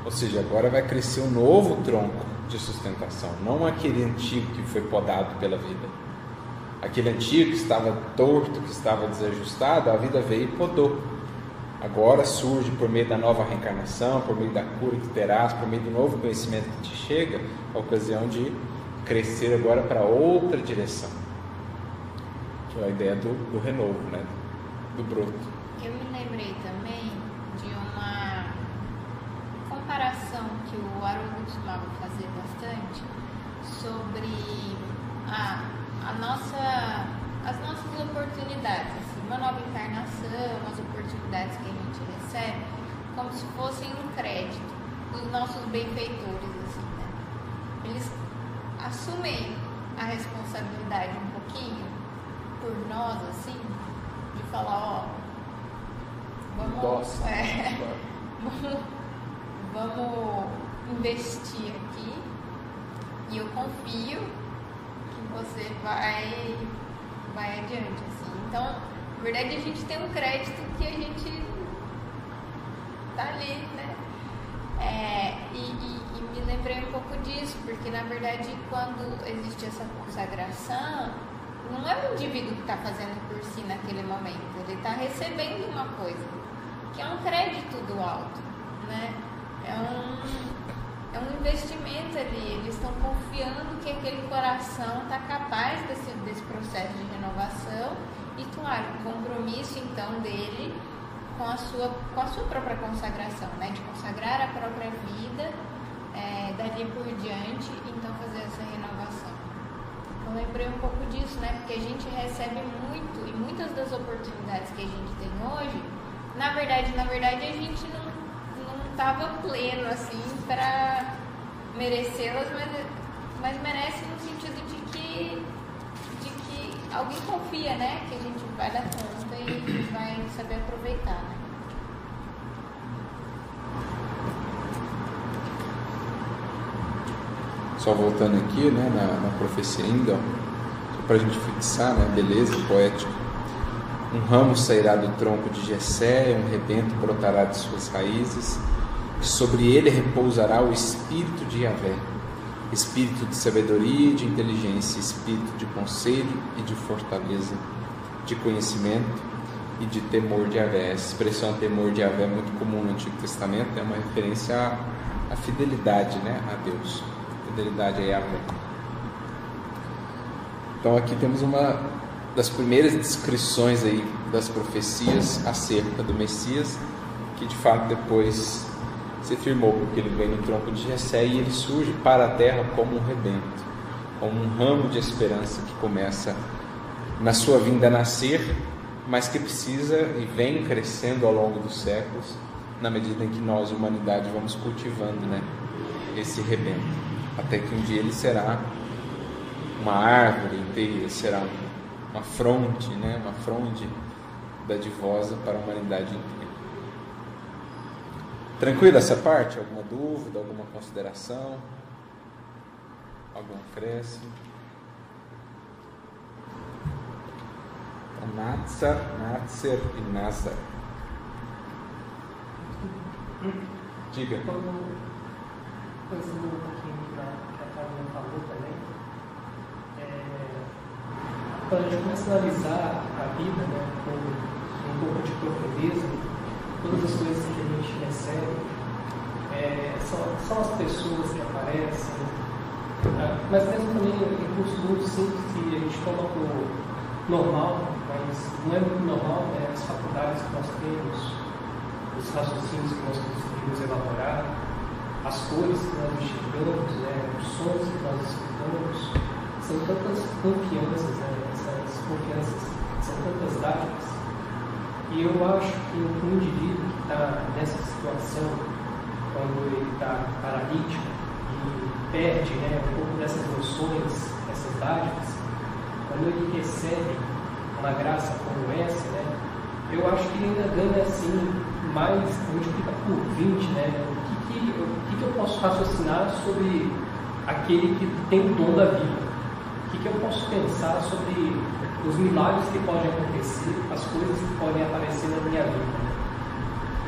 Ou seja, agora vai crescer um novo tronco de sustentação, não aquele antigo que foi podado pela vida. Aquele antigo que estava torto, que estava desajustado, a vida veio e podou agora surge por meio da nova reencarnação, por meio da cura que terás, por meio do novo conhecimento que te chega, a ocasião de crescer agora para outra direção. Que é a ideia do, do renovo, né? do broto. Eu me lembrei também de uma comparação que o Haroldo costumava fazer bastante sobre a, a nossa, as nossas oportunidades uma nova encarnação, as oportunidades que a gente recebe, como se fossem um crédito dos nossos benfeitores, assim, né? Eles, assumem a responsabilidade um pouquinho por nós, assim, de falar, ó, vamos, Doce. é, vamos, vamos investir aqui e eu confio que você vai, vai adiante, assim. Então, na verdade, a gente tem um crédito que a gente tá ali, né? É, e, e- e me lembrei um pouco disso, porque na verdade quando existe essa consagração, não é o indivíduo que está fazendo por si naquele momento, ele está recebendo uma coisa, que é um crédito do alto, né? É um, é um investimento ali, eles estão confiando que aquele coração está capaz desse, desse processo de renovação e claro, o compromisso então dele com a sua, com a sua própria consagração, né? De consagrar a própria vida é, dali por diante, então fazer essa renovação. Eu lembrei um pouco disso, né? Porque a gente recebe muito e muitas das oportunidades que a gente tem hoje, na verdade, na verdade a gente não estava pleno assim para merecê-las, mas, mas merece no sentido de que de que alguém confia, né? Que a gente vai dar conta e vai saber aproveitar, né? Só voltando aqui, né, na, na profecia ainda, só para a gente fixar, né, beleza poética. Um ramo sairá do tronco de Jessé, um rebento brotará de suas raízes, sobre ele repousará o espírito de Yahvé, espírito de sabedoria e de inteligência, espírito de conselho e de fortaleza, de conhecimento e de temor de Yahvé. Essa expressão temor de Yahvé é muito comum no Antigo Testamento, é uma referência à, à fidelidade né, a Deus. Fidelidade a Yahvé. Então aqui temos uma das primeiras descrições aí das profecias acerca do Messias, que de fato depois se firmou, porque ele vem no tronco de Jessé e ele surge para a terra como um rebento, como um ramo de esperança que começa na sua vinda a nascer, mas que precisa e vem crescendo ao longo dos séculos, na medida em que nós, humanidade, vamos cultivando né, esse rebento, até que um dia ele será uma árvore inteira, será um- uma fronte, né, uma fronde dadivosa para a humanidade inteira. Tranquila essa parte? Alguma dúvida, alguma consideração? Algum acréscimo? Natsar, Natser e Nazar. Diga. Quando, pensando um pouquinho na que a Carolina falou também, quando a gente começa a analisar a vida né, com um pouco de profundeza, todas as coisas que a gente recebe, é, são, são as pessoas que aparecem, ah, mas mesmo também recursos muito simples que a gente por normal, mas não é muito normal, né, as faculdades que nós temos, os raciocínios que nós conseguimos elaborar, as cores que nós enxergamos, né, os sons que nós escutamos, são tantas confianças, né, essas confianças, são tantas dádivas. E eu acho que um indivíduo está nessa situação, quando ele está paralítico e perde né, um pouco dessas noções, essas dádivas, quando ele recebe uma graça como essa, né, eu acho que ele ainda ganha assim mais, multiplica por 20, né? O que, que, o que, que eu posso raciocinar sobre aquele que tem o dom da vida? O que, que eu posso pensar sobre os milagres que podem acontecer, as coisas que podem aparecer na minha vida?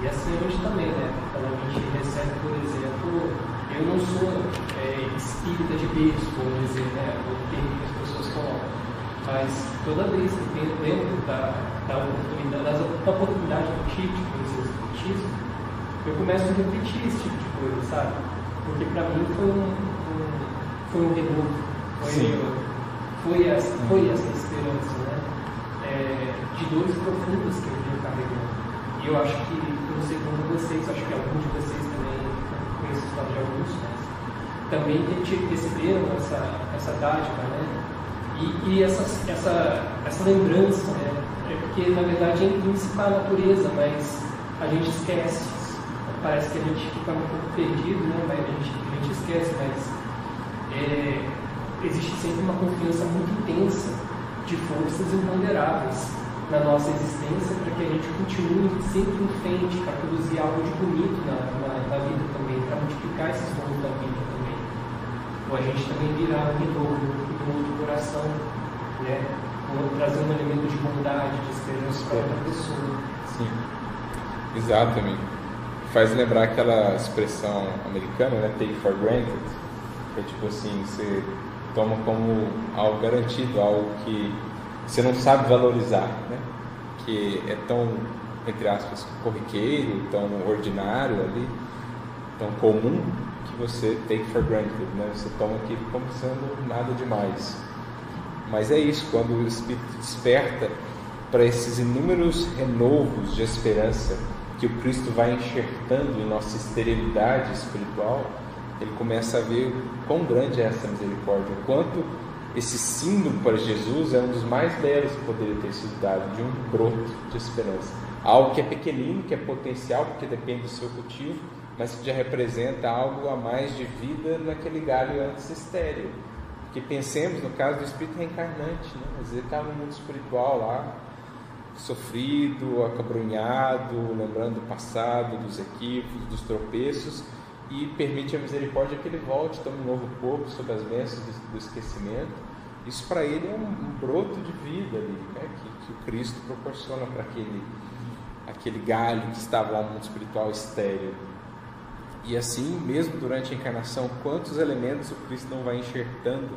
E assim a gente também, né? Quando a gente recebe, por exemplo, eu não sou é, espírita de berço, vamos dizer, né? O termo que as pessoas colocam. Mas toda vez que tem dentro da, da oportunidade, das, da oportunidade do tipo de conhecer o espiritismo, eu começo a repetir esse tipo de coisa, sabe? Porque para mim foi um, um, foi um renovo, foi, foi, essa, foi essa esperança, né? É, de dores profundas que eu vinha carregando. E eu acho que, não sei como vocês, acho que alguns de vocês também, conheço a história de mas também te- receberam essa, essa dádiva, né? E, e essa, essa, essa lembrança, né? É porque na verdade é intrínseca à natureza, mas a gente esquece. Parece que a gente fica um pouco perdido, né? Mas a gente, a gente esquece, mas é, existe sempre uma confiança muito intensa de forças imponderáveis na nossa existência para que a gente continue sempre em frente, para produzir algo de bonito na, na, na vida também, para multiplicar esses dons da vida também. Ou a gente também virar um retorno do outro coração, né? Ou trazer um elemento de bondade, de esperança para outra pessoa. Sim, exatamente. Faz lembrar aquela expressão americana, né? Take for granted. Que é tipo assim, você toma como algo garantido, algo que você não sabe valorizar, né? Que é tão, entre aspas, corriqueiro, tão ordinário ali, tão comum, que você take for granted, né? Você toma aquilo como sendo nada demais. Mas é isso, quando o Espírito desperta para esses inúmeros renovos de esperança que o Cristo vai enxertando em nossa esterilidade espiritual, ele começa a ver quão grande é essa misericórdia, o quanto esse símbolo para Jesus é um dos mais belos que poderia ter sido dado, de um broto de esperança. Algo que é pequenino, que é potencial, porque depende do seu cultivo, mas que já representa algo a mais de vida naquele galho antes estéreo. Porque pensemos no caso do Espírito reencarnante, né? às vezes está no mundo espiritual lá, sofrido, acabrunhado, lembrando do passado, dos equívocos, dos tropeços, e permite a misericórdia que ele volte, tome um novo corpo sob as bênçãos do esquecimento isso para ele é um, um, broto de vida ali, né? que, que o Cristo proporciona para aquele, aquele galho que estava lá no mundo espiritual estéreo. E assim, mesmo durante a encarnação, quantos elementos o Cristo não vai enxertando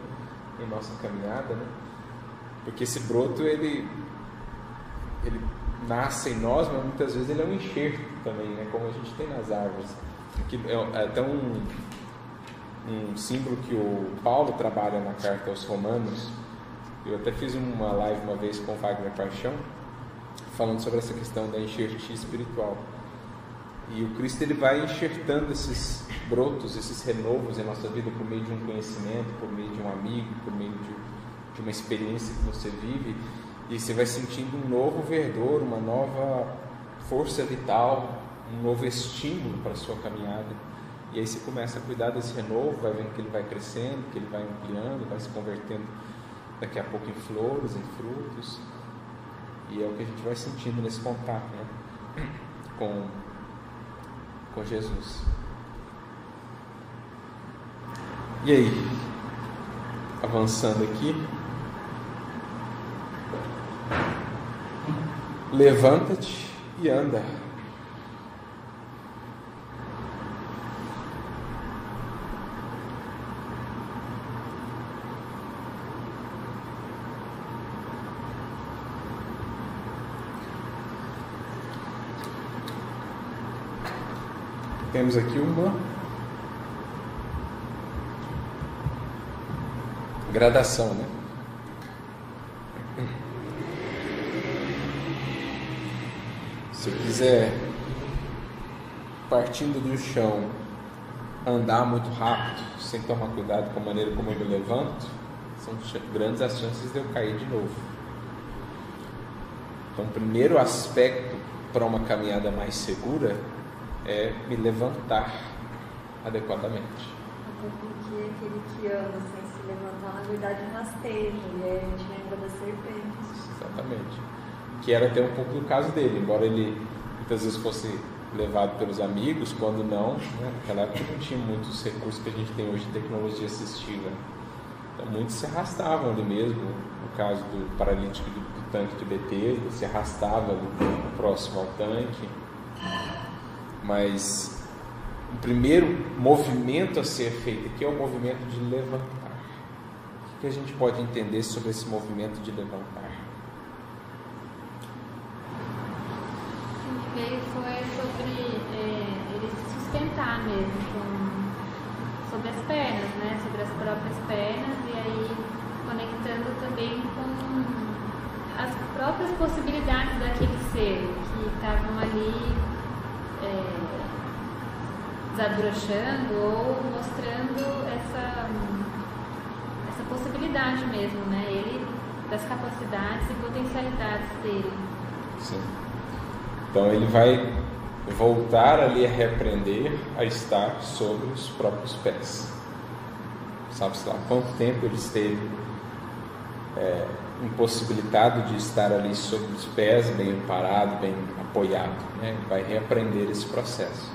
em nossa caminhada, né? Porque esse broto, ele, ele nasce em nós, mas muitas vezes ele é um enxerto também, né? Como a gente tem nas árvores. É, é até um, um símbolo que o Paulo trabalha na carta aos Romanos. Eu até fiz uma live uma vez com o Wagner Paixão, falando sobre essa questão da enxertia espiritual. E o Cristo ele vai enxertando esses brotos, esses renovos em nossa vida por meio de um conhecimento, por meio de um amigo, por meio de, de uma experiência que você vive, e você vai sentindo um novo verdor, uma nova força vital, um novo estímulo para a sua caminhada. E aí você começa a cuidar desse renovo, vai vendo que ele vai crescendo, que ele vai ampliando, vai se convertendo daqui a pouco em flores, em frutos. E é o que a gente vai sentindo nesse contato né? com, com Jesus. E aí, avançando aqui. Levanta-te e anda. Temos aqui uma gradação, né? Se eu quiser, partindo do chão, andar muito rápido, sem tomar cuidado com a maneira como eu me levanto, são grandes as chances de eu cair de novo. Então, o primeiro aspecto para uma caminhada mais segura é me levantar adequadamente. Até porque aquele que anda sem se levantar, na verdade, rasteja, e aí a gente lembra das serpentes. Exatamente. Que era até um pouco do caso dele, embora ele muitas vezes fosse levado pelos amigos, quando não, né? naquela época não tinha muitos recursos que a gente tem hoje de tecnologia assistiva. Então muitos se arrastavam ali mesmo, no caso do paralítico do, do tanque de Betesda, se arrastava ali próximo ao tanque mas o primeiro movimento a ser feito aqui é o movimento de levantar. O que a gente pode entender sobre esse movimento de levantar? Veio foi sobre é, ele sustentar mesmo, com, sobre as pernas, né? sobre as próprias pernas, e aí conectando também com as próprias possibilidades daquele ser que estavam ali desabrochando ou mostrando essa, essa possibilidade mesmo, né? Ele, das capacidades e potencialidades dele. Sim. Então ele vai voltar ali a reaprender a estar sobre os próprios pés. sabe-se lá quanto tempo ele esteve é, impossibilitado de estar ali sobre os pés, bem parado, bem apoiado. Né? Vai reaprender esse processo,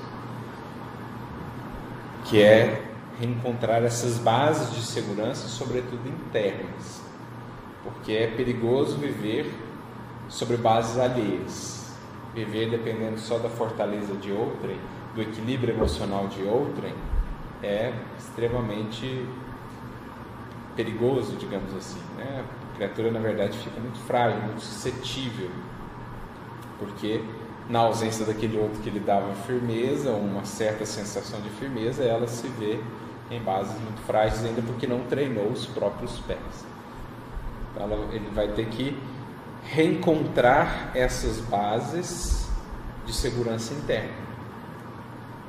que é reencontrar essas bases de segurança, sobretudo internas, porque é perigoso viver sobre bases alheias, viver dependendo só da fortaleza de outrem, do equilíbrio emocional de outrem, é extremamente perigoso, digamos assim. Né? A criatura, na verdade, fica muito frágil, muito suscetível, porque na ausência daquele outro que lhe dava firmeza, uma certa sensação de firmeza, ela se vê em bases muito frágeis, ainda porque não treinou os próprios pés. Então, ele vai ter que reencontrar essas bases de segurança interna.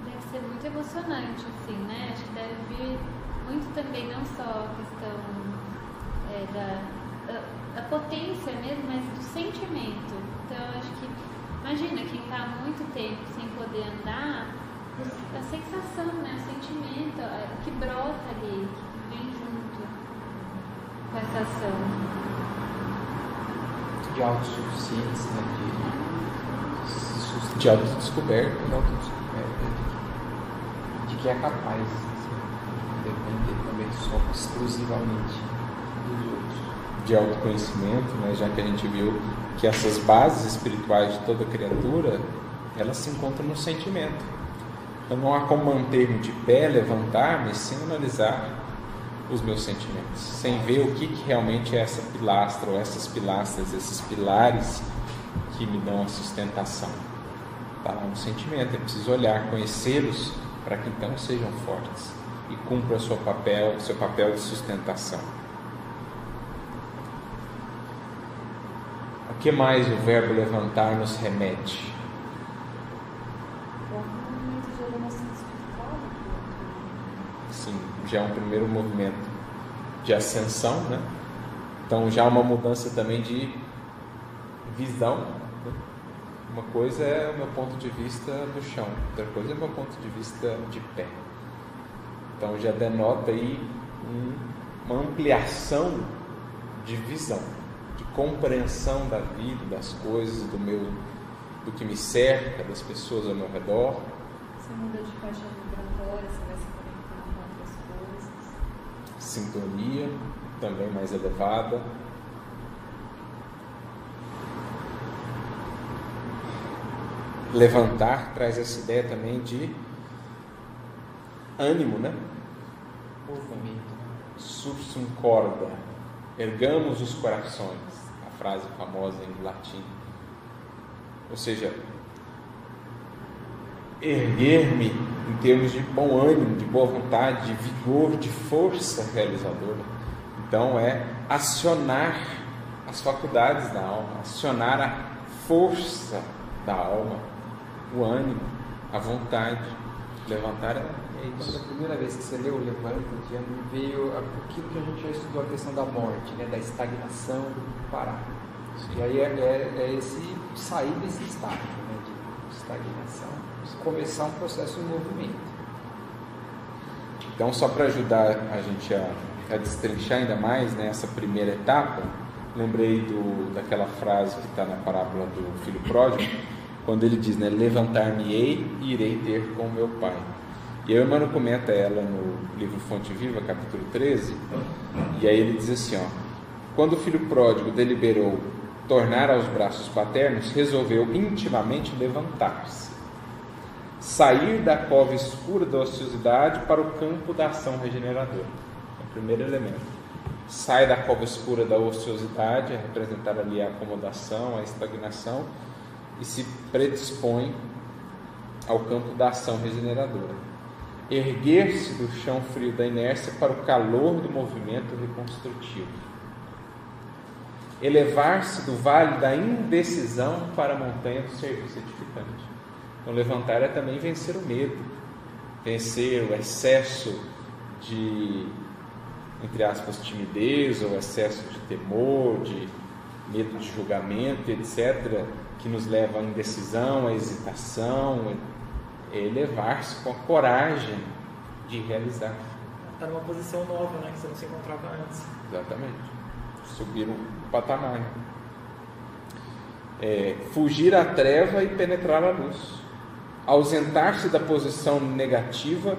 Deve ser muito emocionante, assim, né? Acho que deve vir muito também, não só a questão é, da, da, da, potência mesmo, mas do sentimento. Então, acho imagina, quem está há muito tempo sem poder andar, a sensação, né, o sentimento, o que brota ali, que vem junto com essa ação. De autossuficiência, né, de, de autodescoberta. De autodescoberta, de, de que é capaz, assim, depender também só exclusivamente dos outros. De autoconhecimento, né, já que a gente viu que essas bases espirituais de toda criatura, elas se encontram no sentimento. Então não há como manter-me de pé, levantar-me sem analisar os meus sentimentos, sem ver o que, que realmente é essa pilastra ou essas pilastras, esses pilares que me dão a sustentação. Está lá no sentimento, é preciso olhar, conhecê-los para que então sejam fortes e cumpram seu papel, seu papel de sustentação. O que mais o verbo levantar nos remete? já é um primeiro movimento de ascensão, né? Então já uma mudança também de visão. Né? Uma coisa é o meu ponto de vista do chão, outra coisa é o meu ponto de vista de pé. Então já denota aí uma ampliação de visão, compreensão da vida, das coisas, do meu, do que me cerca, das pessoas ao meu redor. Você muda de faixa vibratória, você vai se sintonia também mais elevada. Levantar traz essa ideia também de ânimo, né? Movimento. Sursum corda. Ergamos os corações. Frase famosa em latim. Ou seja, erguer-me em termos de bom ânimo, de boa vontade, de vigor, de força realizadora. Então é acionar as faculdades da alma, acionar a força da alma, o ânimo, a vontade. Levantar é isso. Quando a primeira vez que você leu Levanta, já me veio aquilo que a gente já estudou, a questão da morte, né? da estagnação, do parar. Sim. E aí é, é, é, esse sair desse estágio né? de estagnação começar um processo em movimento. Então, só para ajudar a gente a, a destrinchar ainda mais né, primeira etapa, lembrei do, daquela frase que está na parábola do filho pródigo, quando ele diz, né, levantar-me-ei e irei ter com meu pai. E aí o Emmanuel comenta ela no livro Fonte Viva, capítulo 13, e aí ele diz assim, ó, quando o filho pródigo deliberou tornar aos braços paternos, resolveu intimamente levantar-se sair da cova escura da ociosidade para o campo da ação regeneradora. É o primeiro elemento. Sai da cova escura da ociosidade, é representar ali a acomodação, a estagnação, e se predispõe ao campo da ação regeneradora. Erguer-se do chão frio da inércia para o calor do movimento reconstrutivo. Elevar-se do vale da indecisão para a montanha do serviço edificante. Então, levantar é também vencer o medo, vencer o excesso de, entre aspas, timidez ou excesso de temor, de medo de julgamento, etc., que nos leva à indecisão, à hesitação, elevar-se com a coragem de realizar. tá numa posição nova, né? Que você não se encontrava antes. Exatamente. Subir um patamar. É, fugir à treva e penetrar a luz. Ausentar-se da posição negativa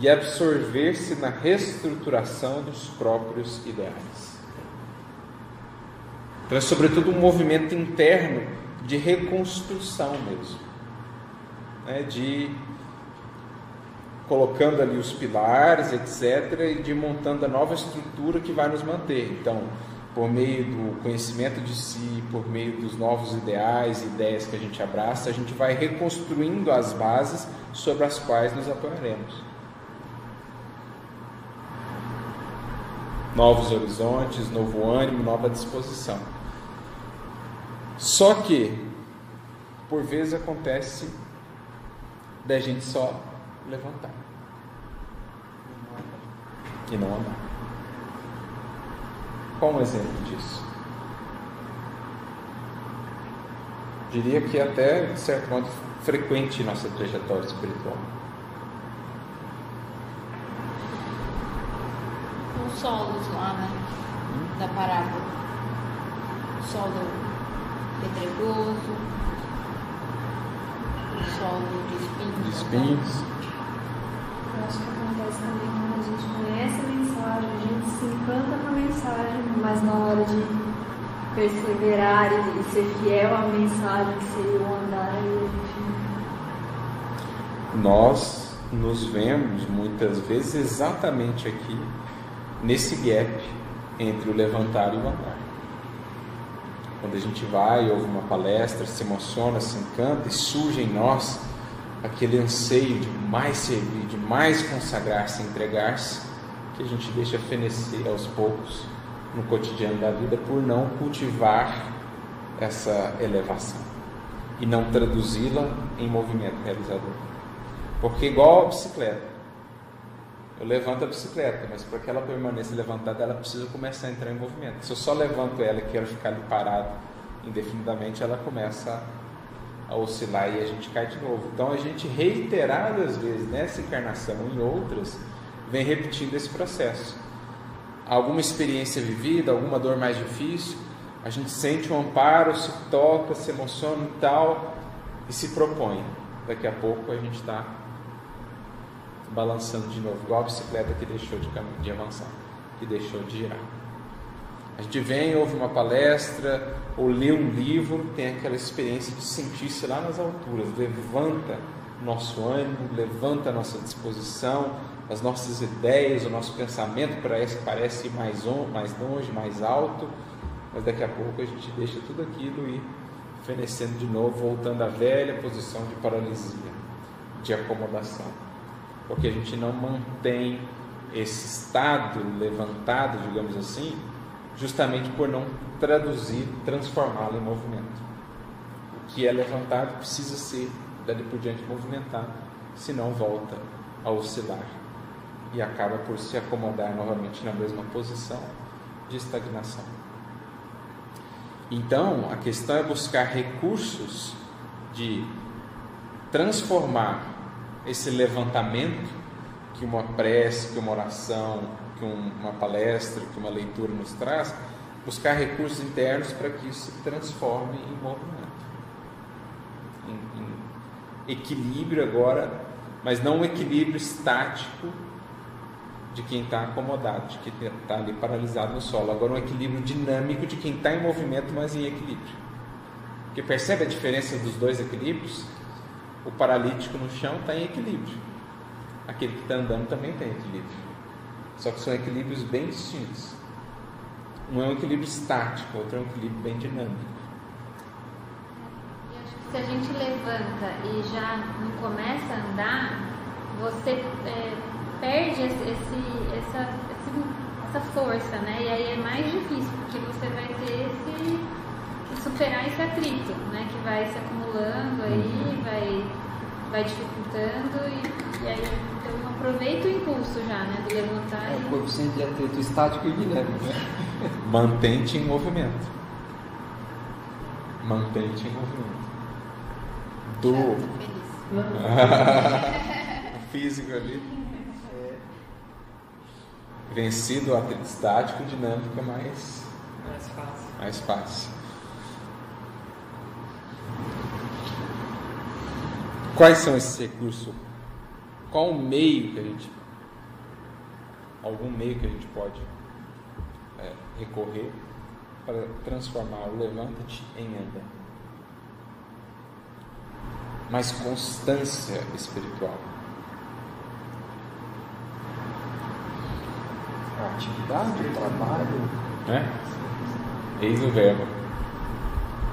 e absorver-se na reestruturação dos próprios ideais. Então é sobretudo um movimento interno de reconstrução mesmo, né? de colocando ali os pilares, etc., e de montando a nova estrutura que vai nos manter. Então, por meio do conhecimento de si, por meio dos novos ideais, ideias que a gente abraça, a gente vai reconstruindo as bases sobre as quais nos apoiaremos. Novos horizontes, novo ânimo, nova disposição. Só que, por vezes acontece da gente só levantar e não andar. Qual um exemplo disso? Diria que até, de certo modo, frequente nossa trajetória espiritual. Os solos lá, né? Da parábola. O solo pedregoso, solo de espinhos. De espinhos. Eu acho que acontece também quando a gente conhece a mensagem, a gente se encanta com a mensagem, mas na hora de perseverar e, e ser fiel à mensagem que seria o andar, gente Nós nos vemos muitas vezes exatamente aqui, nesse gap entre o levantar e o andar. Quando a gente vai, ouve uma palestra, se emociona, se encanta e surge em nós aquele anseio de mais servir, de mais consagrar-se, entregar-se, que a gente deixa fenecer aos poucos no cotidiano da vida por não cultivar essa elevação e não traduzi-la em movimento realizador. Porque igual a bicicleta, eu levanto a bicicleta, mas para que ela permaneça levantada, ela precisa começar a entrar em movimento. Se eu só levanto ela e quero ficar ali parado indefinidamente, ela começa a oscilar e a gente cai de novo. Então a gente reiteradas vezes nessa encarnação e em outras vem repetindo esse processo. Alguma experiência vivida, alguma dor mais difícil, a gente sente um amparo, se toca, se emociona e tal e se propõe. Daqui a pouco a gente está balançando de novo, igual a bicicleta que deixou de, de avançar, que deixou de girar. A gente vem, ouve uma palestra ou lê um livro, tem aquela experiência de sentir-se lá nas alturas, levanta nosso ânimo, levanta a nossa disposição, as nossas ideias, o nosso pensamento parece, parece mais, on, mais longe, mais alto, mas daqui a pouco a gente deixa tudo aquilo e fenecendo de novo, voltando à velha posição de paralisia, de acomodação, porque a gente não mantém esse estado levantado, digamos assim, justamente por não traduzir, transformá-lo em movimento. O que é levantado precisa ser, dali por diante, movimentado, senão volta a oscilar e acaba por se acomodar novamente na mesma posição de estagnação. Então, a questão é buscar recursos de transformar esse levantamento que uma prece, que uma oração, que uma palestra, que uma leitura nos traz, buscar recursos internos para que isso se transforme em movimento, em, em equilíbrio agora, mas não um equilíbrio estático de quem está acomodado, de quem está ali paralisado no solo. Agora um equilíbrio dinâmico de quem está em movimento, mas em equilíbrio. Porque percebe a diferença dos dois equilíbrios? O paralítico no chão está em equilíbrio. Aquele que está andando também tem equilíbrio. Só que são equilíbrios bem distintos. Um é um equilíbrio estático, outro é um equilíbrio bem dinâmico. Se a gente levanta e já não começa a andar, você é, perde esse, esse, essa, esse, essa força, né? E aí é mais difícil, porque você vai ter esse superar esse atrito, né? Que vai se acumulando aí, vai, vai dificultando e, e aí então aproveita o impulso já, né? De levantar É e o coeficiente de atrito estático e dinâmico. Né? Mantente em movimento. Mantente em movimento. Do Tô feliz. o físico ali. vencido o atrito estático, dinâmico é mais, Mais fácil. mais fácil. Quais são esses recursos? Qual o meio que a gente. Algum meio que a gente pode é, recorrer para transformar o levanta-te em anda? Mais constância espiritual. Atividade, trabalho. Né? Eis o verbo.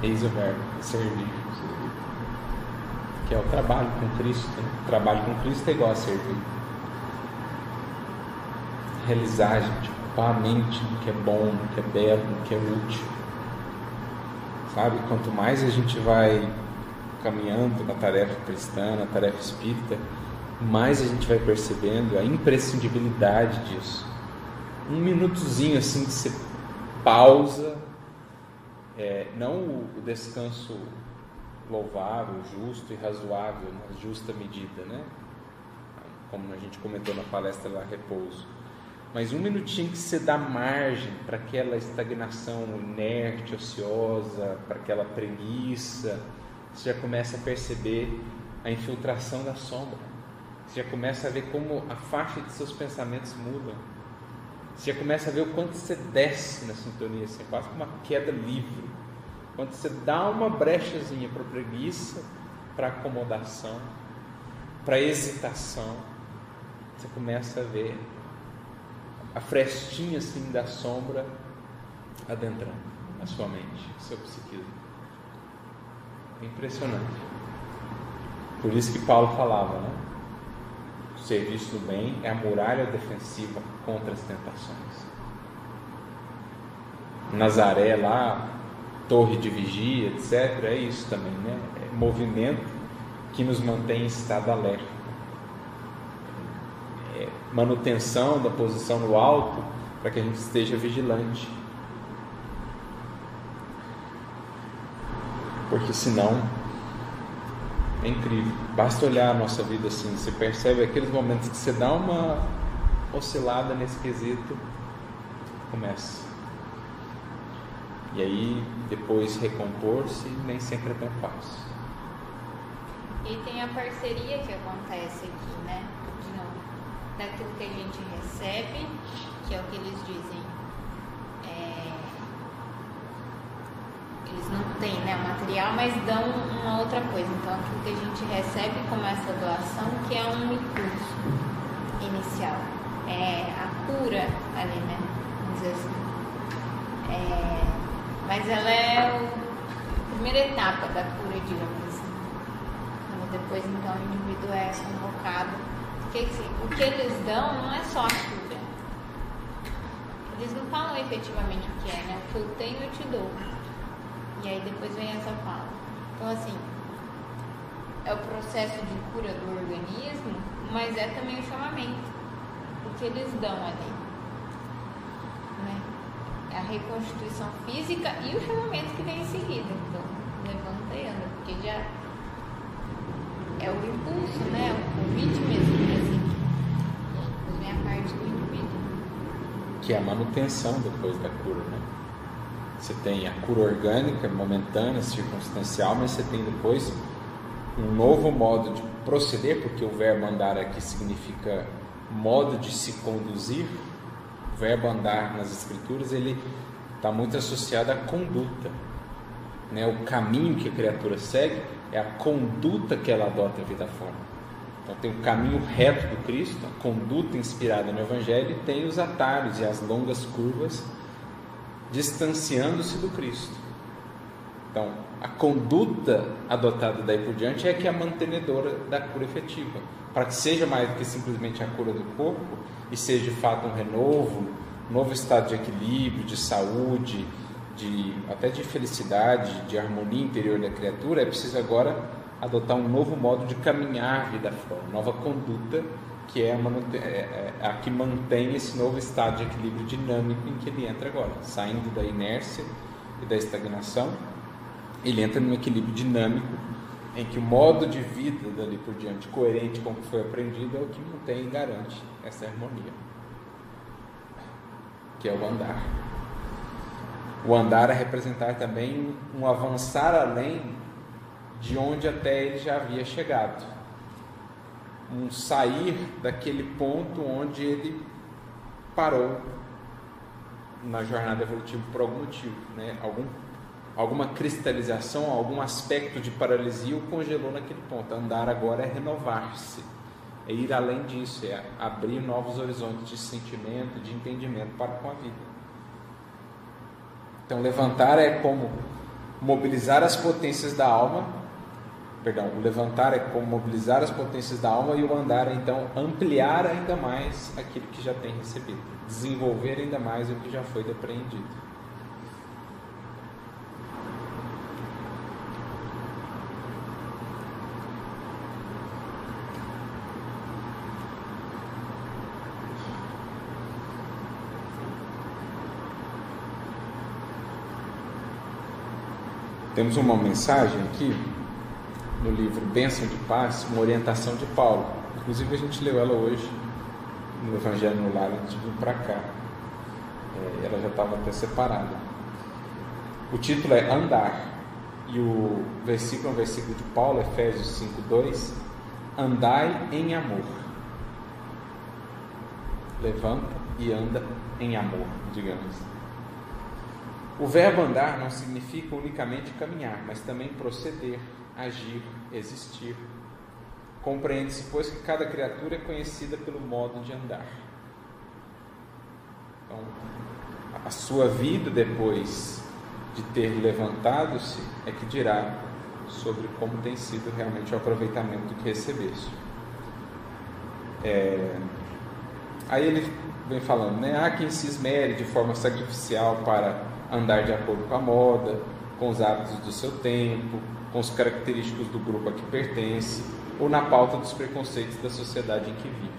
Eis o verbo. Servir. Que é o trabalho com Cristo. né? O trabalho com Cristo é igual a servir. Realizar, gente. Ocupar a mente que é bom, no que é belo, no que é útil. Sabe? Quanto mais a gente vai caminhando na tarefa cristã, na tarefa espírita, mais a gente vai percebendo a imprescindibilidade disso. Um minutozinho assim que você pausa, é, não o descanso louvável, justo e razoável, na justa medida, né? Como a gente comentou na palestra lá, repouso. Mas um minutinho que você dá margem para aquela estagnação inerte, ociosa, para aquela preguiça, você já começa a perceber a infiltração da sombra. Você já começa a ver como a faixa de seus pensamentos muda. Você já começa a ver o quanto você desce na sintonia, assim, quase como uma queda livre. Quando você dá uma brechazinha para preguiça, para acomodação, para hesitação, você começa a ver a frestinha assim da sombra adentrando a sua mente, o seu psiquismo. É impressionante. Por isso que Paulo falava, né? O serviço do bem é a muralha defensiva contra as tentações. Nazaré lá, torre de vigia, etc. É isso também, né? É movimento que nos mantém em estado alerta. É manutenção da posição no alto para que a gente esteja vigilante. Porque senão é incrível. Basta olhar a nossa vida assim, você percebe aqueles momentos que você dá uma oscilada nesse quesito, começa. E aí depois recompor-se nem sempre é tão fácil. E tem a parceria que acontece aqui, né? De novo, daquilo que a gente recebe, que é o que eles dizem. é, Eles não têm né, material, mas dão uma outra coisa. Então, aquilo que a gente recebe como essa doação, que é um impulso inicial. É a cura ali, né? Vamos dizer assim. É, mas ela é o- a primeira etapa da cura, digamos assim. Quando depois, então, o indivíduo é convocado. Porque assim, o que eles dão não é só a cura. Eles não falam efetivamente o que é, né? O que eu tenho, eu te dou. E aí depois vem essa fala. Então, assim, é o processo de cura do organismo, mas é também o chamamento. O que eles dão ali. Né? A reconstituição física e o chamamento que vem em seguida. Então, levanta e anda, porque já é o impulso, né? O convite mesmo, né? Assim, vem a parte do indivíduo. que é a manutenção depois da cura, né? Você tem a cura orgânica, momentânea, circunstancial, mas você tem depois um novo modo de proceder, porque o verbo andar aqui significa modo de se conduzir. Verbo andar nas escrituras, ele está muito associado à conduta, né? O caminho que a criatura segue é a conduta que ela adota vida fora. Então tem o caminho reto do Cristo, a conduta inspirada no Evangelho, e tem os atalhos e as longas curvas distanciando-se do Cristo. Então, a conduta adotada daí por diante é que é a mantenedora da cura efetiva, para que seja mais do que simplesmente a cura do corpo e seja de fato um renovo, um novo estado de equilíbrio, de saúde, de até de felicidade, de harmonia interior da criatura, é preciso agora adotar um novo modo de caminhar vida fora, nova conduta que é a, manute- é- é a que mantém esse novo estado de equilíbrio dinâmico em que ele entra agora, saindo da inércia e da estagnação, ele entra num equilíbrio dinâmico em que o modo de vida dali por diante, coerente com o que foi aprendido, é o que mantém e garante essa harmonia. que é o andar. O andar é representar também um avançar além de onde até ele já havia chegado. Um sair daquele ponto onde ele parou na jornada evolutiva por algum motivo, né? Algum, alguma cristalização, algum aspecto de paralisia o congelou naquele ponto. Andar agora é renovar-se, é ir além disso, é abrir novos horizontes de sentimento, de entendimento para com a vida. Então, levantar é como mobilizar as potências da alma perdão, o levantar é como mobilizar as potências da alma e o andar é então ampliar ainda mais aquilo que já tem recebido, desenvolver ainda mais o que já foi depreendido. Temos uma mensagem aqui no livro Bênção de Paz, uma orientação de Paulo. Inclusive a gente leu ela hoje no Evangelho no Lar antes de vir para cá. É, ela já estava até separada. O título é Andar. E o versículo é um versículo de Paulo, Efésios 5,2. Andai em amor. Levanta e anda em amor, digamos. O verbo andar não significa unicamente caminhar, mas também proceder, agir, existir. Compreende-se, pois, que cada criatura é conhecida pelo modo de andar. Então, a sua vida depois de ter levantado-se é que dirá sobre como tem sido realmente o aproveitamento que recebeste. É... Aí ele vem falando, né? Há quem se esmere de forma sacrificial para andar de acordo com a moda, com os hábitos do seu tempo, com os característicos do grupo a que pertence ou na pauta dos preconceitos da sociedade em que vive.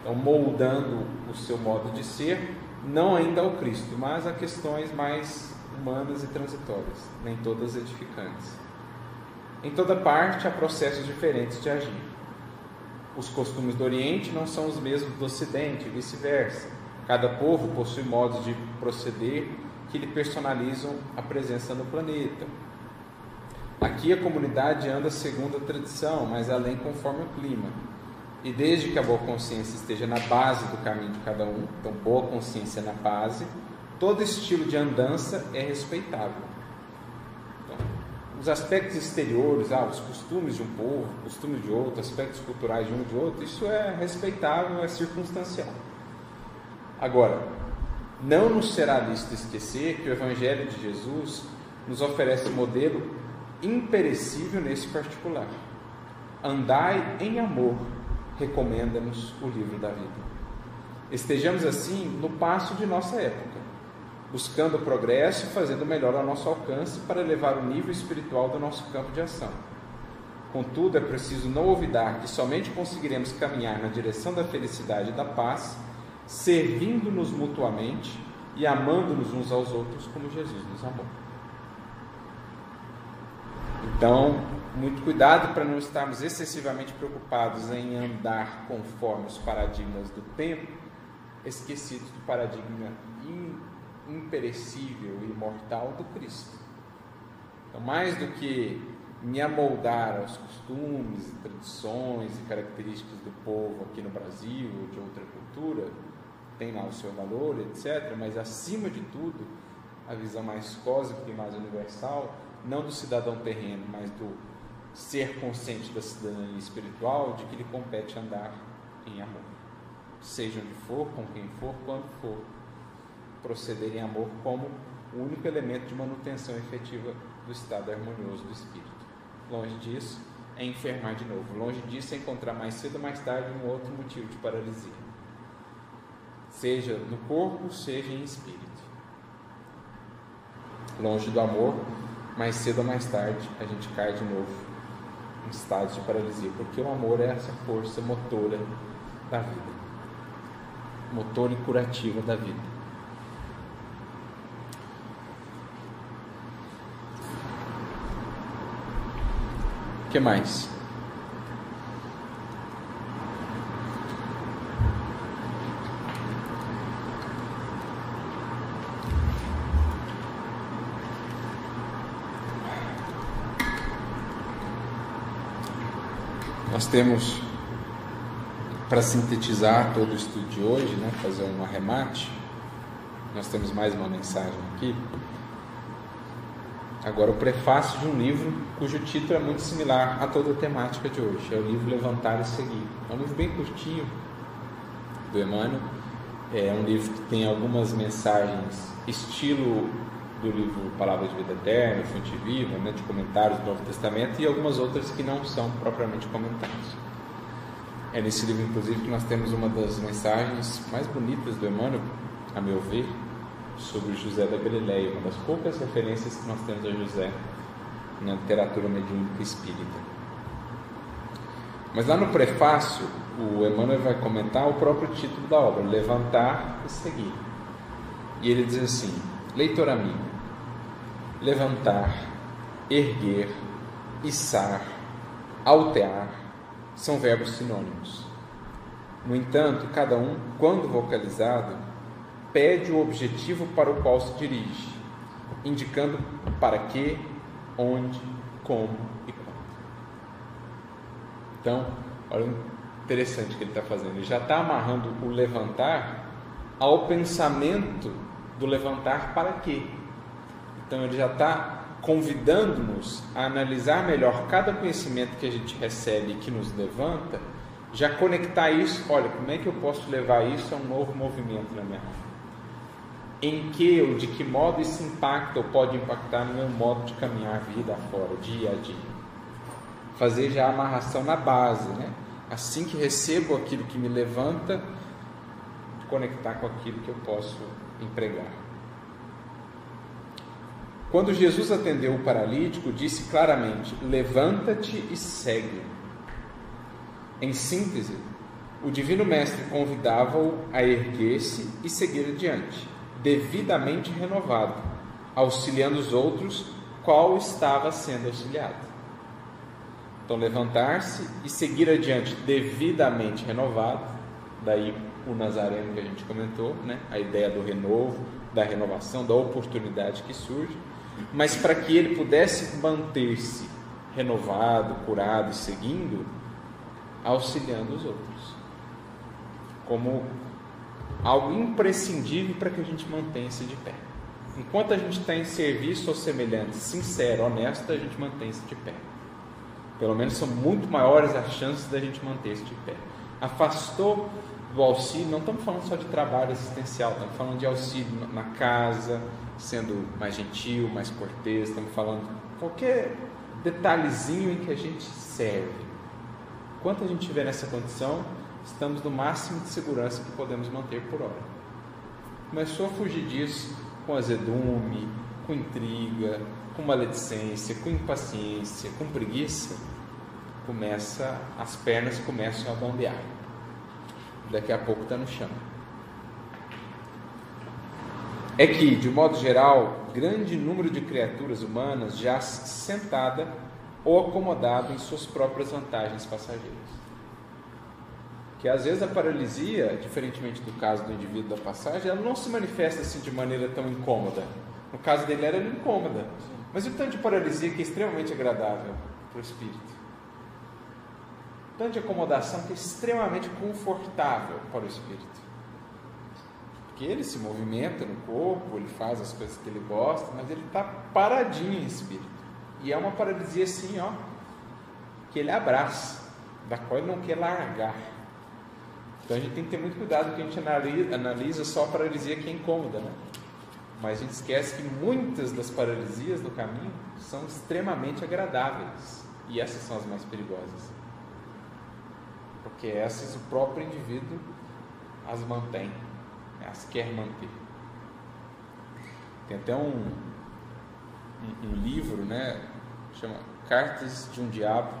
Então, moldando o seu modo de ser, não ainda ao Cristo, mas a questões mais humanas e transitórias, nem todas edificantes. Em toda parte há processos diferentes de agir. Os costumes do Oriente não são os mesmos do Ocidente, e vice-versa. Cada povo possui modos de proceder que lhe personalizam a presença no planeta. Aqui a comunidade anda segundo a tradição, mas além conforme o clima. E desde que a boa consciência esteja na base do caminho de cada um, então boa consciência na base, todo estilo de andança é respeitável. Então, os aspectos exteriores, ah, os costumes de um povo, costumes de outro, aspectos culturais de um de outro, isso é respeitável, é circunstancial. Agora, não nos será lícito esquecer que o Evangelho de Jesus nos oferece um modelo imperecível nesse particular. Andai em amor, recomenda-nos o livro da vida. Estejamos assim no passo de nossa época, buscando o progresso e fazendo o melhor ao nosso alcance para elevar o nível espiritual do nosso campo de ação. Contudo, é preciso não olvidar que somente conseguiremos caminhar na direção da felicidade e da paz, servindo-nos mutuamente e amando-nos uns aos outros como Jesus nos amou. Então, muito cuidado para não estarmos excessivamente preocupados em andar conforme os paradigmas do tempo, esquecidos do paradigma imperecível e imortal do Cristo. Então, mais do que me amoldar aos costumes, tradições e características do povo aqui no Brasil ou de outra cultura, tem lá o seu valor, etc., mas acima de tudo, a visão mais cósmica e mais universal não do cidadão terreno, mas do ser consciente da cidadania espiritual, de que lhe compete andar em amor. Seja onde for, com quem for, quando for. Proceder em amor como o único elemento de manutenção efetiva do estado harmonioso do espírito. Longe disso é enfermar de novo. Longe disso é encontrar mais cedo ou mais tarde um outro motivo de paralisia. Seja no corpo, seja em espírito. Longe do amor, mais cedo ou mais tarde a gente cai de novo em estado de paralisia, porque o amor é essa força motora da vida, motora e curativa da vida. O que mais? Nós temos, para sintetizar todo o estudo de hoje, né, fazer um arremate, nós temos mais uma mensagem aqui. Agora, o prefácio de um livro cujo título é muito similar a toda a temática de hoje. É o livro Levantar e Seguir. É um livro bem curtinho do Emmanuel. É um livro que tem algumas mensagens, estilo do livro Palavra de Vida Eterna, Fonte Viva, né, de comentários do Novo Testamento, e algumas outras que não são propriamente comentários. É nesse livro, inclusive, que nós temos uma das mensagens mais bonitas do Emmanuel, a meu ver, sobre José da Galileia, uma das poucas referências que nós temos a José na literatura mediúnica espírita. Mas lá no prefácio, o Emmanuel vai comentar o próprio título da obra, Levantar e Seguir. E ele diz assim: Leitor amigo, levantar, erguer, içar, altear são verbos sinônimos. No entanto, cada um, quando vocalizado, pede o objetivo para o qual se dirige, indicando para que, onde, como e quando. Então, olha o interessante que ele está fazendo. Ele já está amarrando o levantar ao pensamento do levantar para quê. Então, ele já está convidando-nos a analisar melhor cada conhecimento que a gente recebe e que nos levanta, já conectar isso, olha, como é que eu posso levar isso a um novo movimento na minha vida? em que ou de que modo isso impacta ou pode impactar no meu modo de caminhar a vida fora, dia a dia. Fazer já a amarração na base, né? Assim que recebo aquilo que me levanta, conectar com aquilo que eu posso empregar. Quando Jesus atendeu o paralítico, disse claramente: Levanta-te e segue. Em síntese, o Divino Mestre convidava-o a erguer-se e seguir adiante devidamente renovado, auxiliando os outros, qual estava sendo auxiliado. Então, levantar-se e seguir adiante devidamente renovado, daí o Nazareno que a gente comentou, né? a ideia do renovo, da renovação, da oportunidade que surge, mas para que ele pudesse manter-se renovado, curado e seguindo, auxiliando os outros. Como algo imprescindível para que a gente mantenha-se de pé. Enquanto a gente está em serviço ao semelhante, sincero, honesto, a gente mantém-se de pé. Pelo menos são muito maiores as chances da gente manter-se de pé. Afastou do auxílio, não estamos falando só de trabalho assistencial, estamos falando de auxílio na casa, sendo mais gentil, mais cortês, estamos falando qualquer detalhezinho em que a gente serve. Enquanto a gente estiver nessa condição, estamos no máximo de segurança que podemos manter por hora. Começou a fugir disso com azedume, com intriga, com maledicência, com impaciência, com preguiça, começa as pernas começam a bambear. Daqui a pouco está no chão. É que, de modo geral, grande número de criaturas humanas já sentada ou acomodada em suas próprias vantagens passageiras que às vezes a paralisia, diferentemente do caso do indivíduo da passagem, ela não se manifesta assim de maneira tão incômoda. No caso dele era incômoda, mas o tanto de paralisia que é extremamente agradável para o espírito. Tanto de acomodação que é extremamente confortável para o espírito. Porque ele se movimenta no corpo, ele faz as coisas que ele gosta, mas ele está paradinho em espírito. E é uma paralisia assim, ó, que ele abraça, da qual ele não quer largar. Então a gente tem que ter muito cuidado que a gente analisa, analisa só a paralisia que é incômoda, né? Mas a gente esquece que muitas das paralisias do caminho são extremamente agradáveis. E essas são as mais perigosas. Porque essas o próprio indivíduo as mantém, né? as quer manter. Tem até um, um, um livro, né? Chama Cartas de um Diabo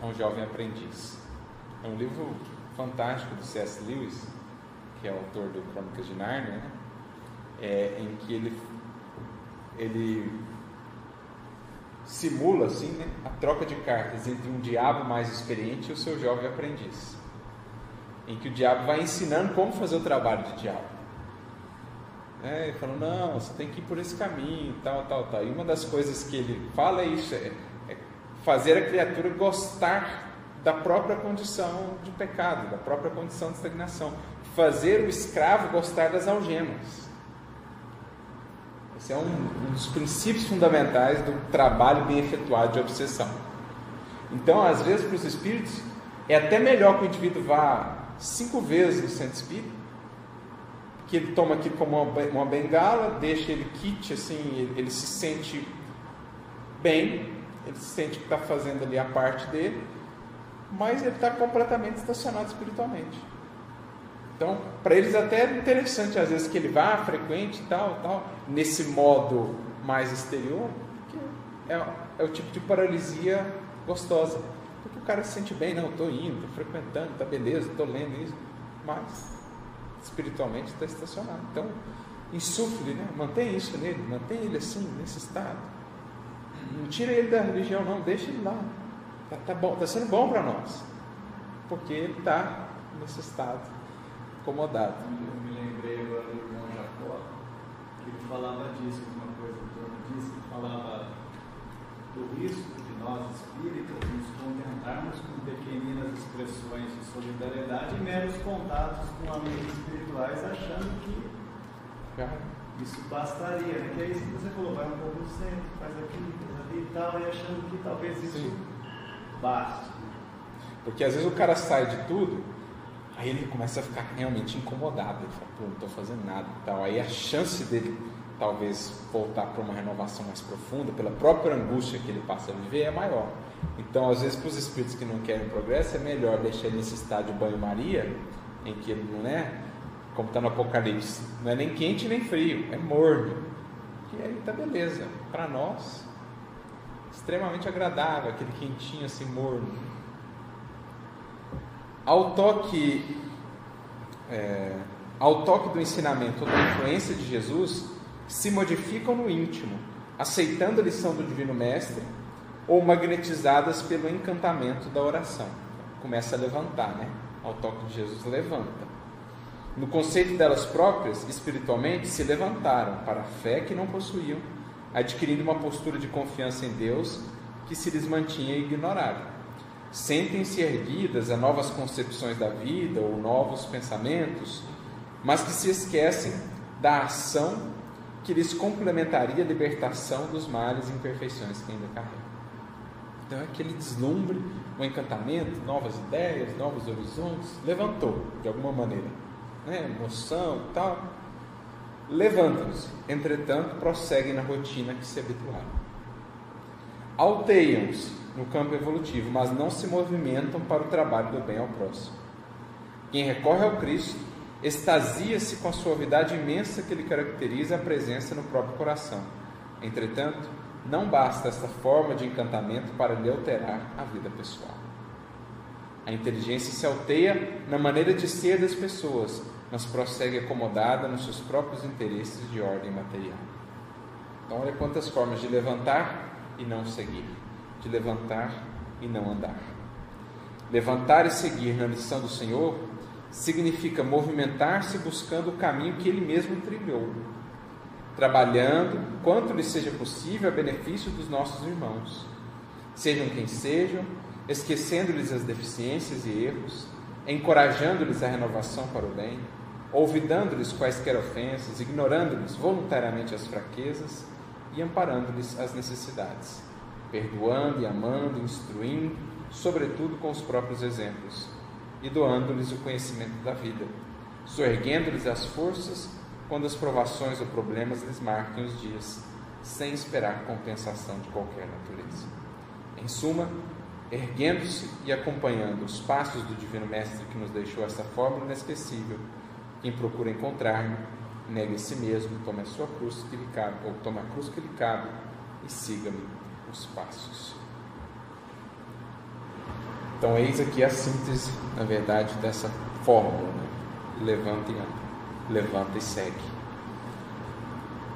a um Jovem Aprendiz. É um livro fantástico do C.S. Lewis, que é autor do Crônicas de Nárnia, né? é, em que ele, ele simula assim, né, a troca de cartas entre um diabo mais experiente e o seu jovem aprendiz, em que o diabo vai ensinando como fazer o trabalho de diabo. É, ele falou, não, você tem que ir por esse caminho, tal, tal, tal. E uma das coisas que ele fala é isso, é, é fazer a criatura gostar da própria condição de pecado, da própria condição de estagnação. Fazer o escravo gostar das algemas. Esse é um, um dos princípios fundamentais do trabalho bem efetuado de obsessão. Então, às vezes, para os espíritos, é até melhor que o indivíduo vá cinco vezes no centro espírita, que ele toma aqui como uma, uma bengala, deixa ele kit, assim, ele, ele se sente bem, ele se sente que está fazendo ali a parte dele, mas ele está completamente estacionado espiritualmente. Então, para eles até é interessante às vezes que ele vá frequente tal, tal, nesse modo mais exterior, que é, é o tipo de paralisia gostosa. Porque o cara se sente bem, não, estou indo, estou frequentando, está beleza, estou lendo isso, mas espiritualmente está estacionado. Então, insufle, né? mantém isso nele, mantém ele assim, nesse estado. Não tira ele da religião, não, deixa ele lá. Está tá bom, tá sendo bom para nós, porque ele está nesse estado Eu me lembrei agora do irmão Jacó, que ele falava disso, uma coisa em torno disso, ele falava do risco de nós espíritas nos contentarmos com pequeninas expressões de solidariedade e meros contatos com amigos espirituais, achando que isso bastaria, né? Que é isso que você falou, vai um pouco no centro, faz aquilo, faz ali e tal, e achando que talvez isso Sim. baste. Porque às vezes o cara sai de tudo, aí ele começa a ficar realmente incomodado. Ele fala, pô, não estou fazendo nada e tal. Aí a chance dele talvez voltar para uma renovação mais profunda, pela própria angústia que ele passa a viver, é maior. Então, às vezes, para os espíritos que não querem progresso, é melhor deixar ele nesse estado de banho-maria, em que ele não é, como está no Apocalipse, não é nem quente nem frio, é morno. Que aí tá beleza. Para nós, extremamente agradável, aquele quentinho assim morno. Ao toque, é, ao toque do ensinamento ou da influência de Jesus, se modificam no íntimo, aceitando a lição do Divino Mestre ou magnetizadas pelo encantamento da oração. Começa a levantar, né? Ao toque de Jesus, levanta. No conceito delas próprias, espiritualmente, se levantaram para a fé que não possuíam, adquirindo uma postura de confiança em Deus que se lhes mantinha ignorada. Sentem-se erguidas a novas concepções da vida ou novos pensamentos, mas que se esquecem da ação que lhes complementaria a libertação dos males e imperfeições que ainda carregam. Então, aquele deslumbre, um encantamento, novas ideias, novos horizontes, levantou de alguma maneira, né? emoção e tal. Levantam-se, entretanto, prosseguem na rotina que se habituaram. Alteiam-se no campo evolutivo, mas não se movimentam para o trabalho do bem ao próximo. Quem recorre ao Cristo extasia-se com a suavidade imensa que lhe caracteriza a presença no próprio coração. Entretanto, não basta esta forma de encantamento para lhe alterar a vida pessoal. A inteligência se alteia na maneira de ser das pessoas, mas prossegue acomodada nos seus próprios interesses de ordem material. Então, olha quantas formas de levantar e não seguir, de levantar e não andar. Levantar e seguir na lição do Senhor significa movimentar-se buscando o caminho que ele mesmo trilhou, trabalhando quanto lhe seja possível a benefício dos nossos irmãos, sejam quem sejam, esquecendo-lhes as deficiências e erros, encorajando-lhes a renovação para o bem, olvidando-lhes quaisquer ofensas, ignorando-lhes voluntariamente as fraquezas e amparando-lhes as necessidades, perdoando e amando, instruindo, sobretudo com os próprios exemplos e doando-lhes o conhecimento da vida, soerguendo-lhes as forças quando as provações ou problemas lhes marquem os dias, sem esperar compensação de qualquer natureza. Em suma, erguendo-se e acompanhando os passos do Divino Mestre que nos deixou essa fórmula inesquecível, quem procura encontrar-me, negue a si mesmo, tome a sua cruz que lhe cabe, ou tome a cruz que lhe cabe e siga-me os passos. Então, eis aqui a síntese, na verdade, dessa fórmula: né? levanta e anda, levanta e segue.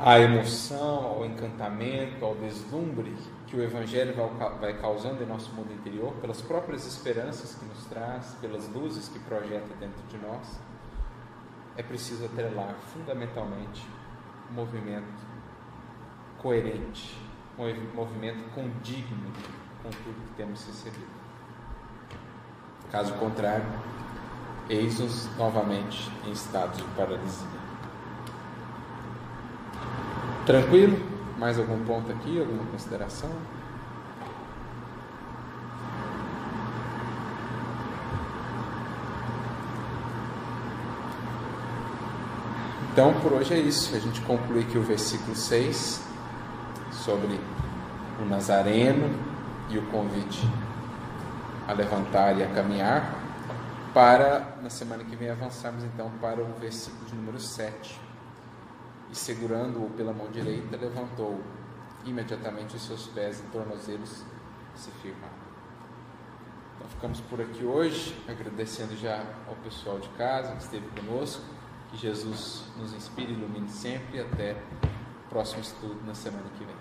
A emoção, ao encantamento, ao deslumbre que o Evangelho vai causando em nosso mundo interior, pelas próprias esperanças que nos traz, pelas luzes que projeta dentro de nós, é preciso atrelar fundamentalmente um movimento coerente, movimento condigno com tudo que temos recebido. Caso contrário, eis-nos novamente em estado de paralisia. Tranquilo? Mais algum ponto aqui? Alguma consideração? Então, por hoje é isso. A gente conclui aqui o versículo 6 sobre o Nazareno e o convite a levantar e a caminhar, para na semana que vem avançarmos então para o versículo de número 7. E segurando-o pela mão direita, levantou imediatamente os seus pés e tornozelos se firmaram. Então ficamos por aqui hoje, agradecendo já ao pessoal de casa que esteve conosco que Jesus nos inspire e ilumine sempre até o próximo estudo na semana que vem.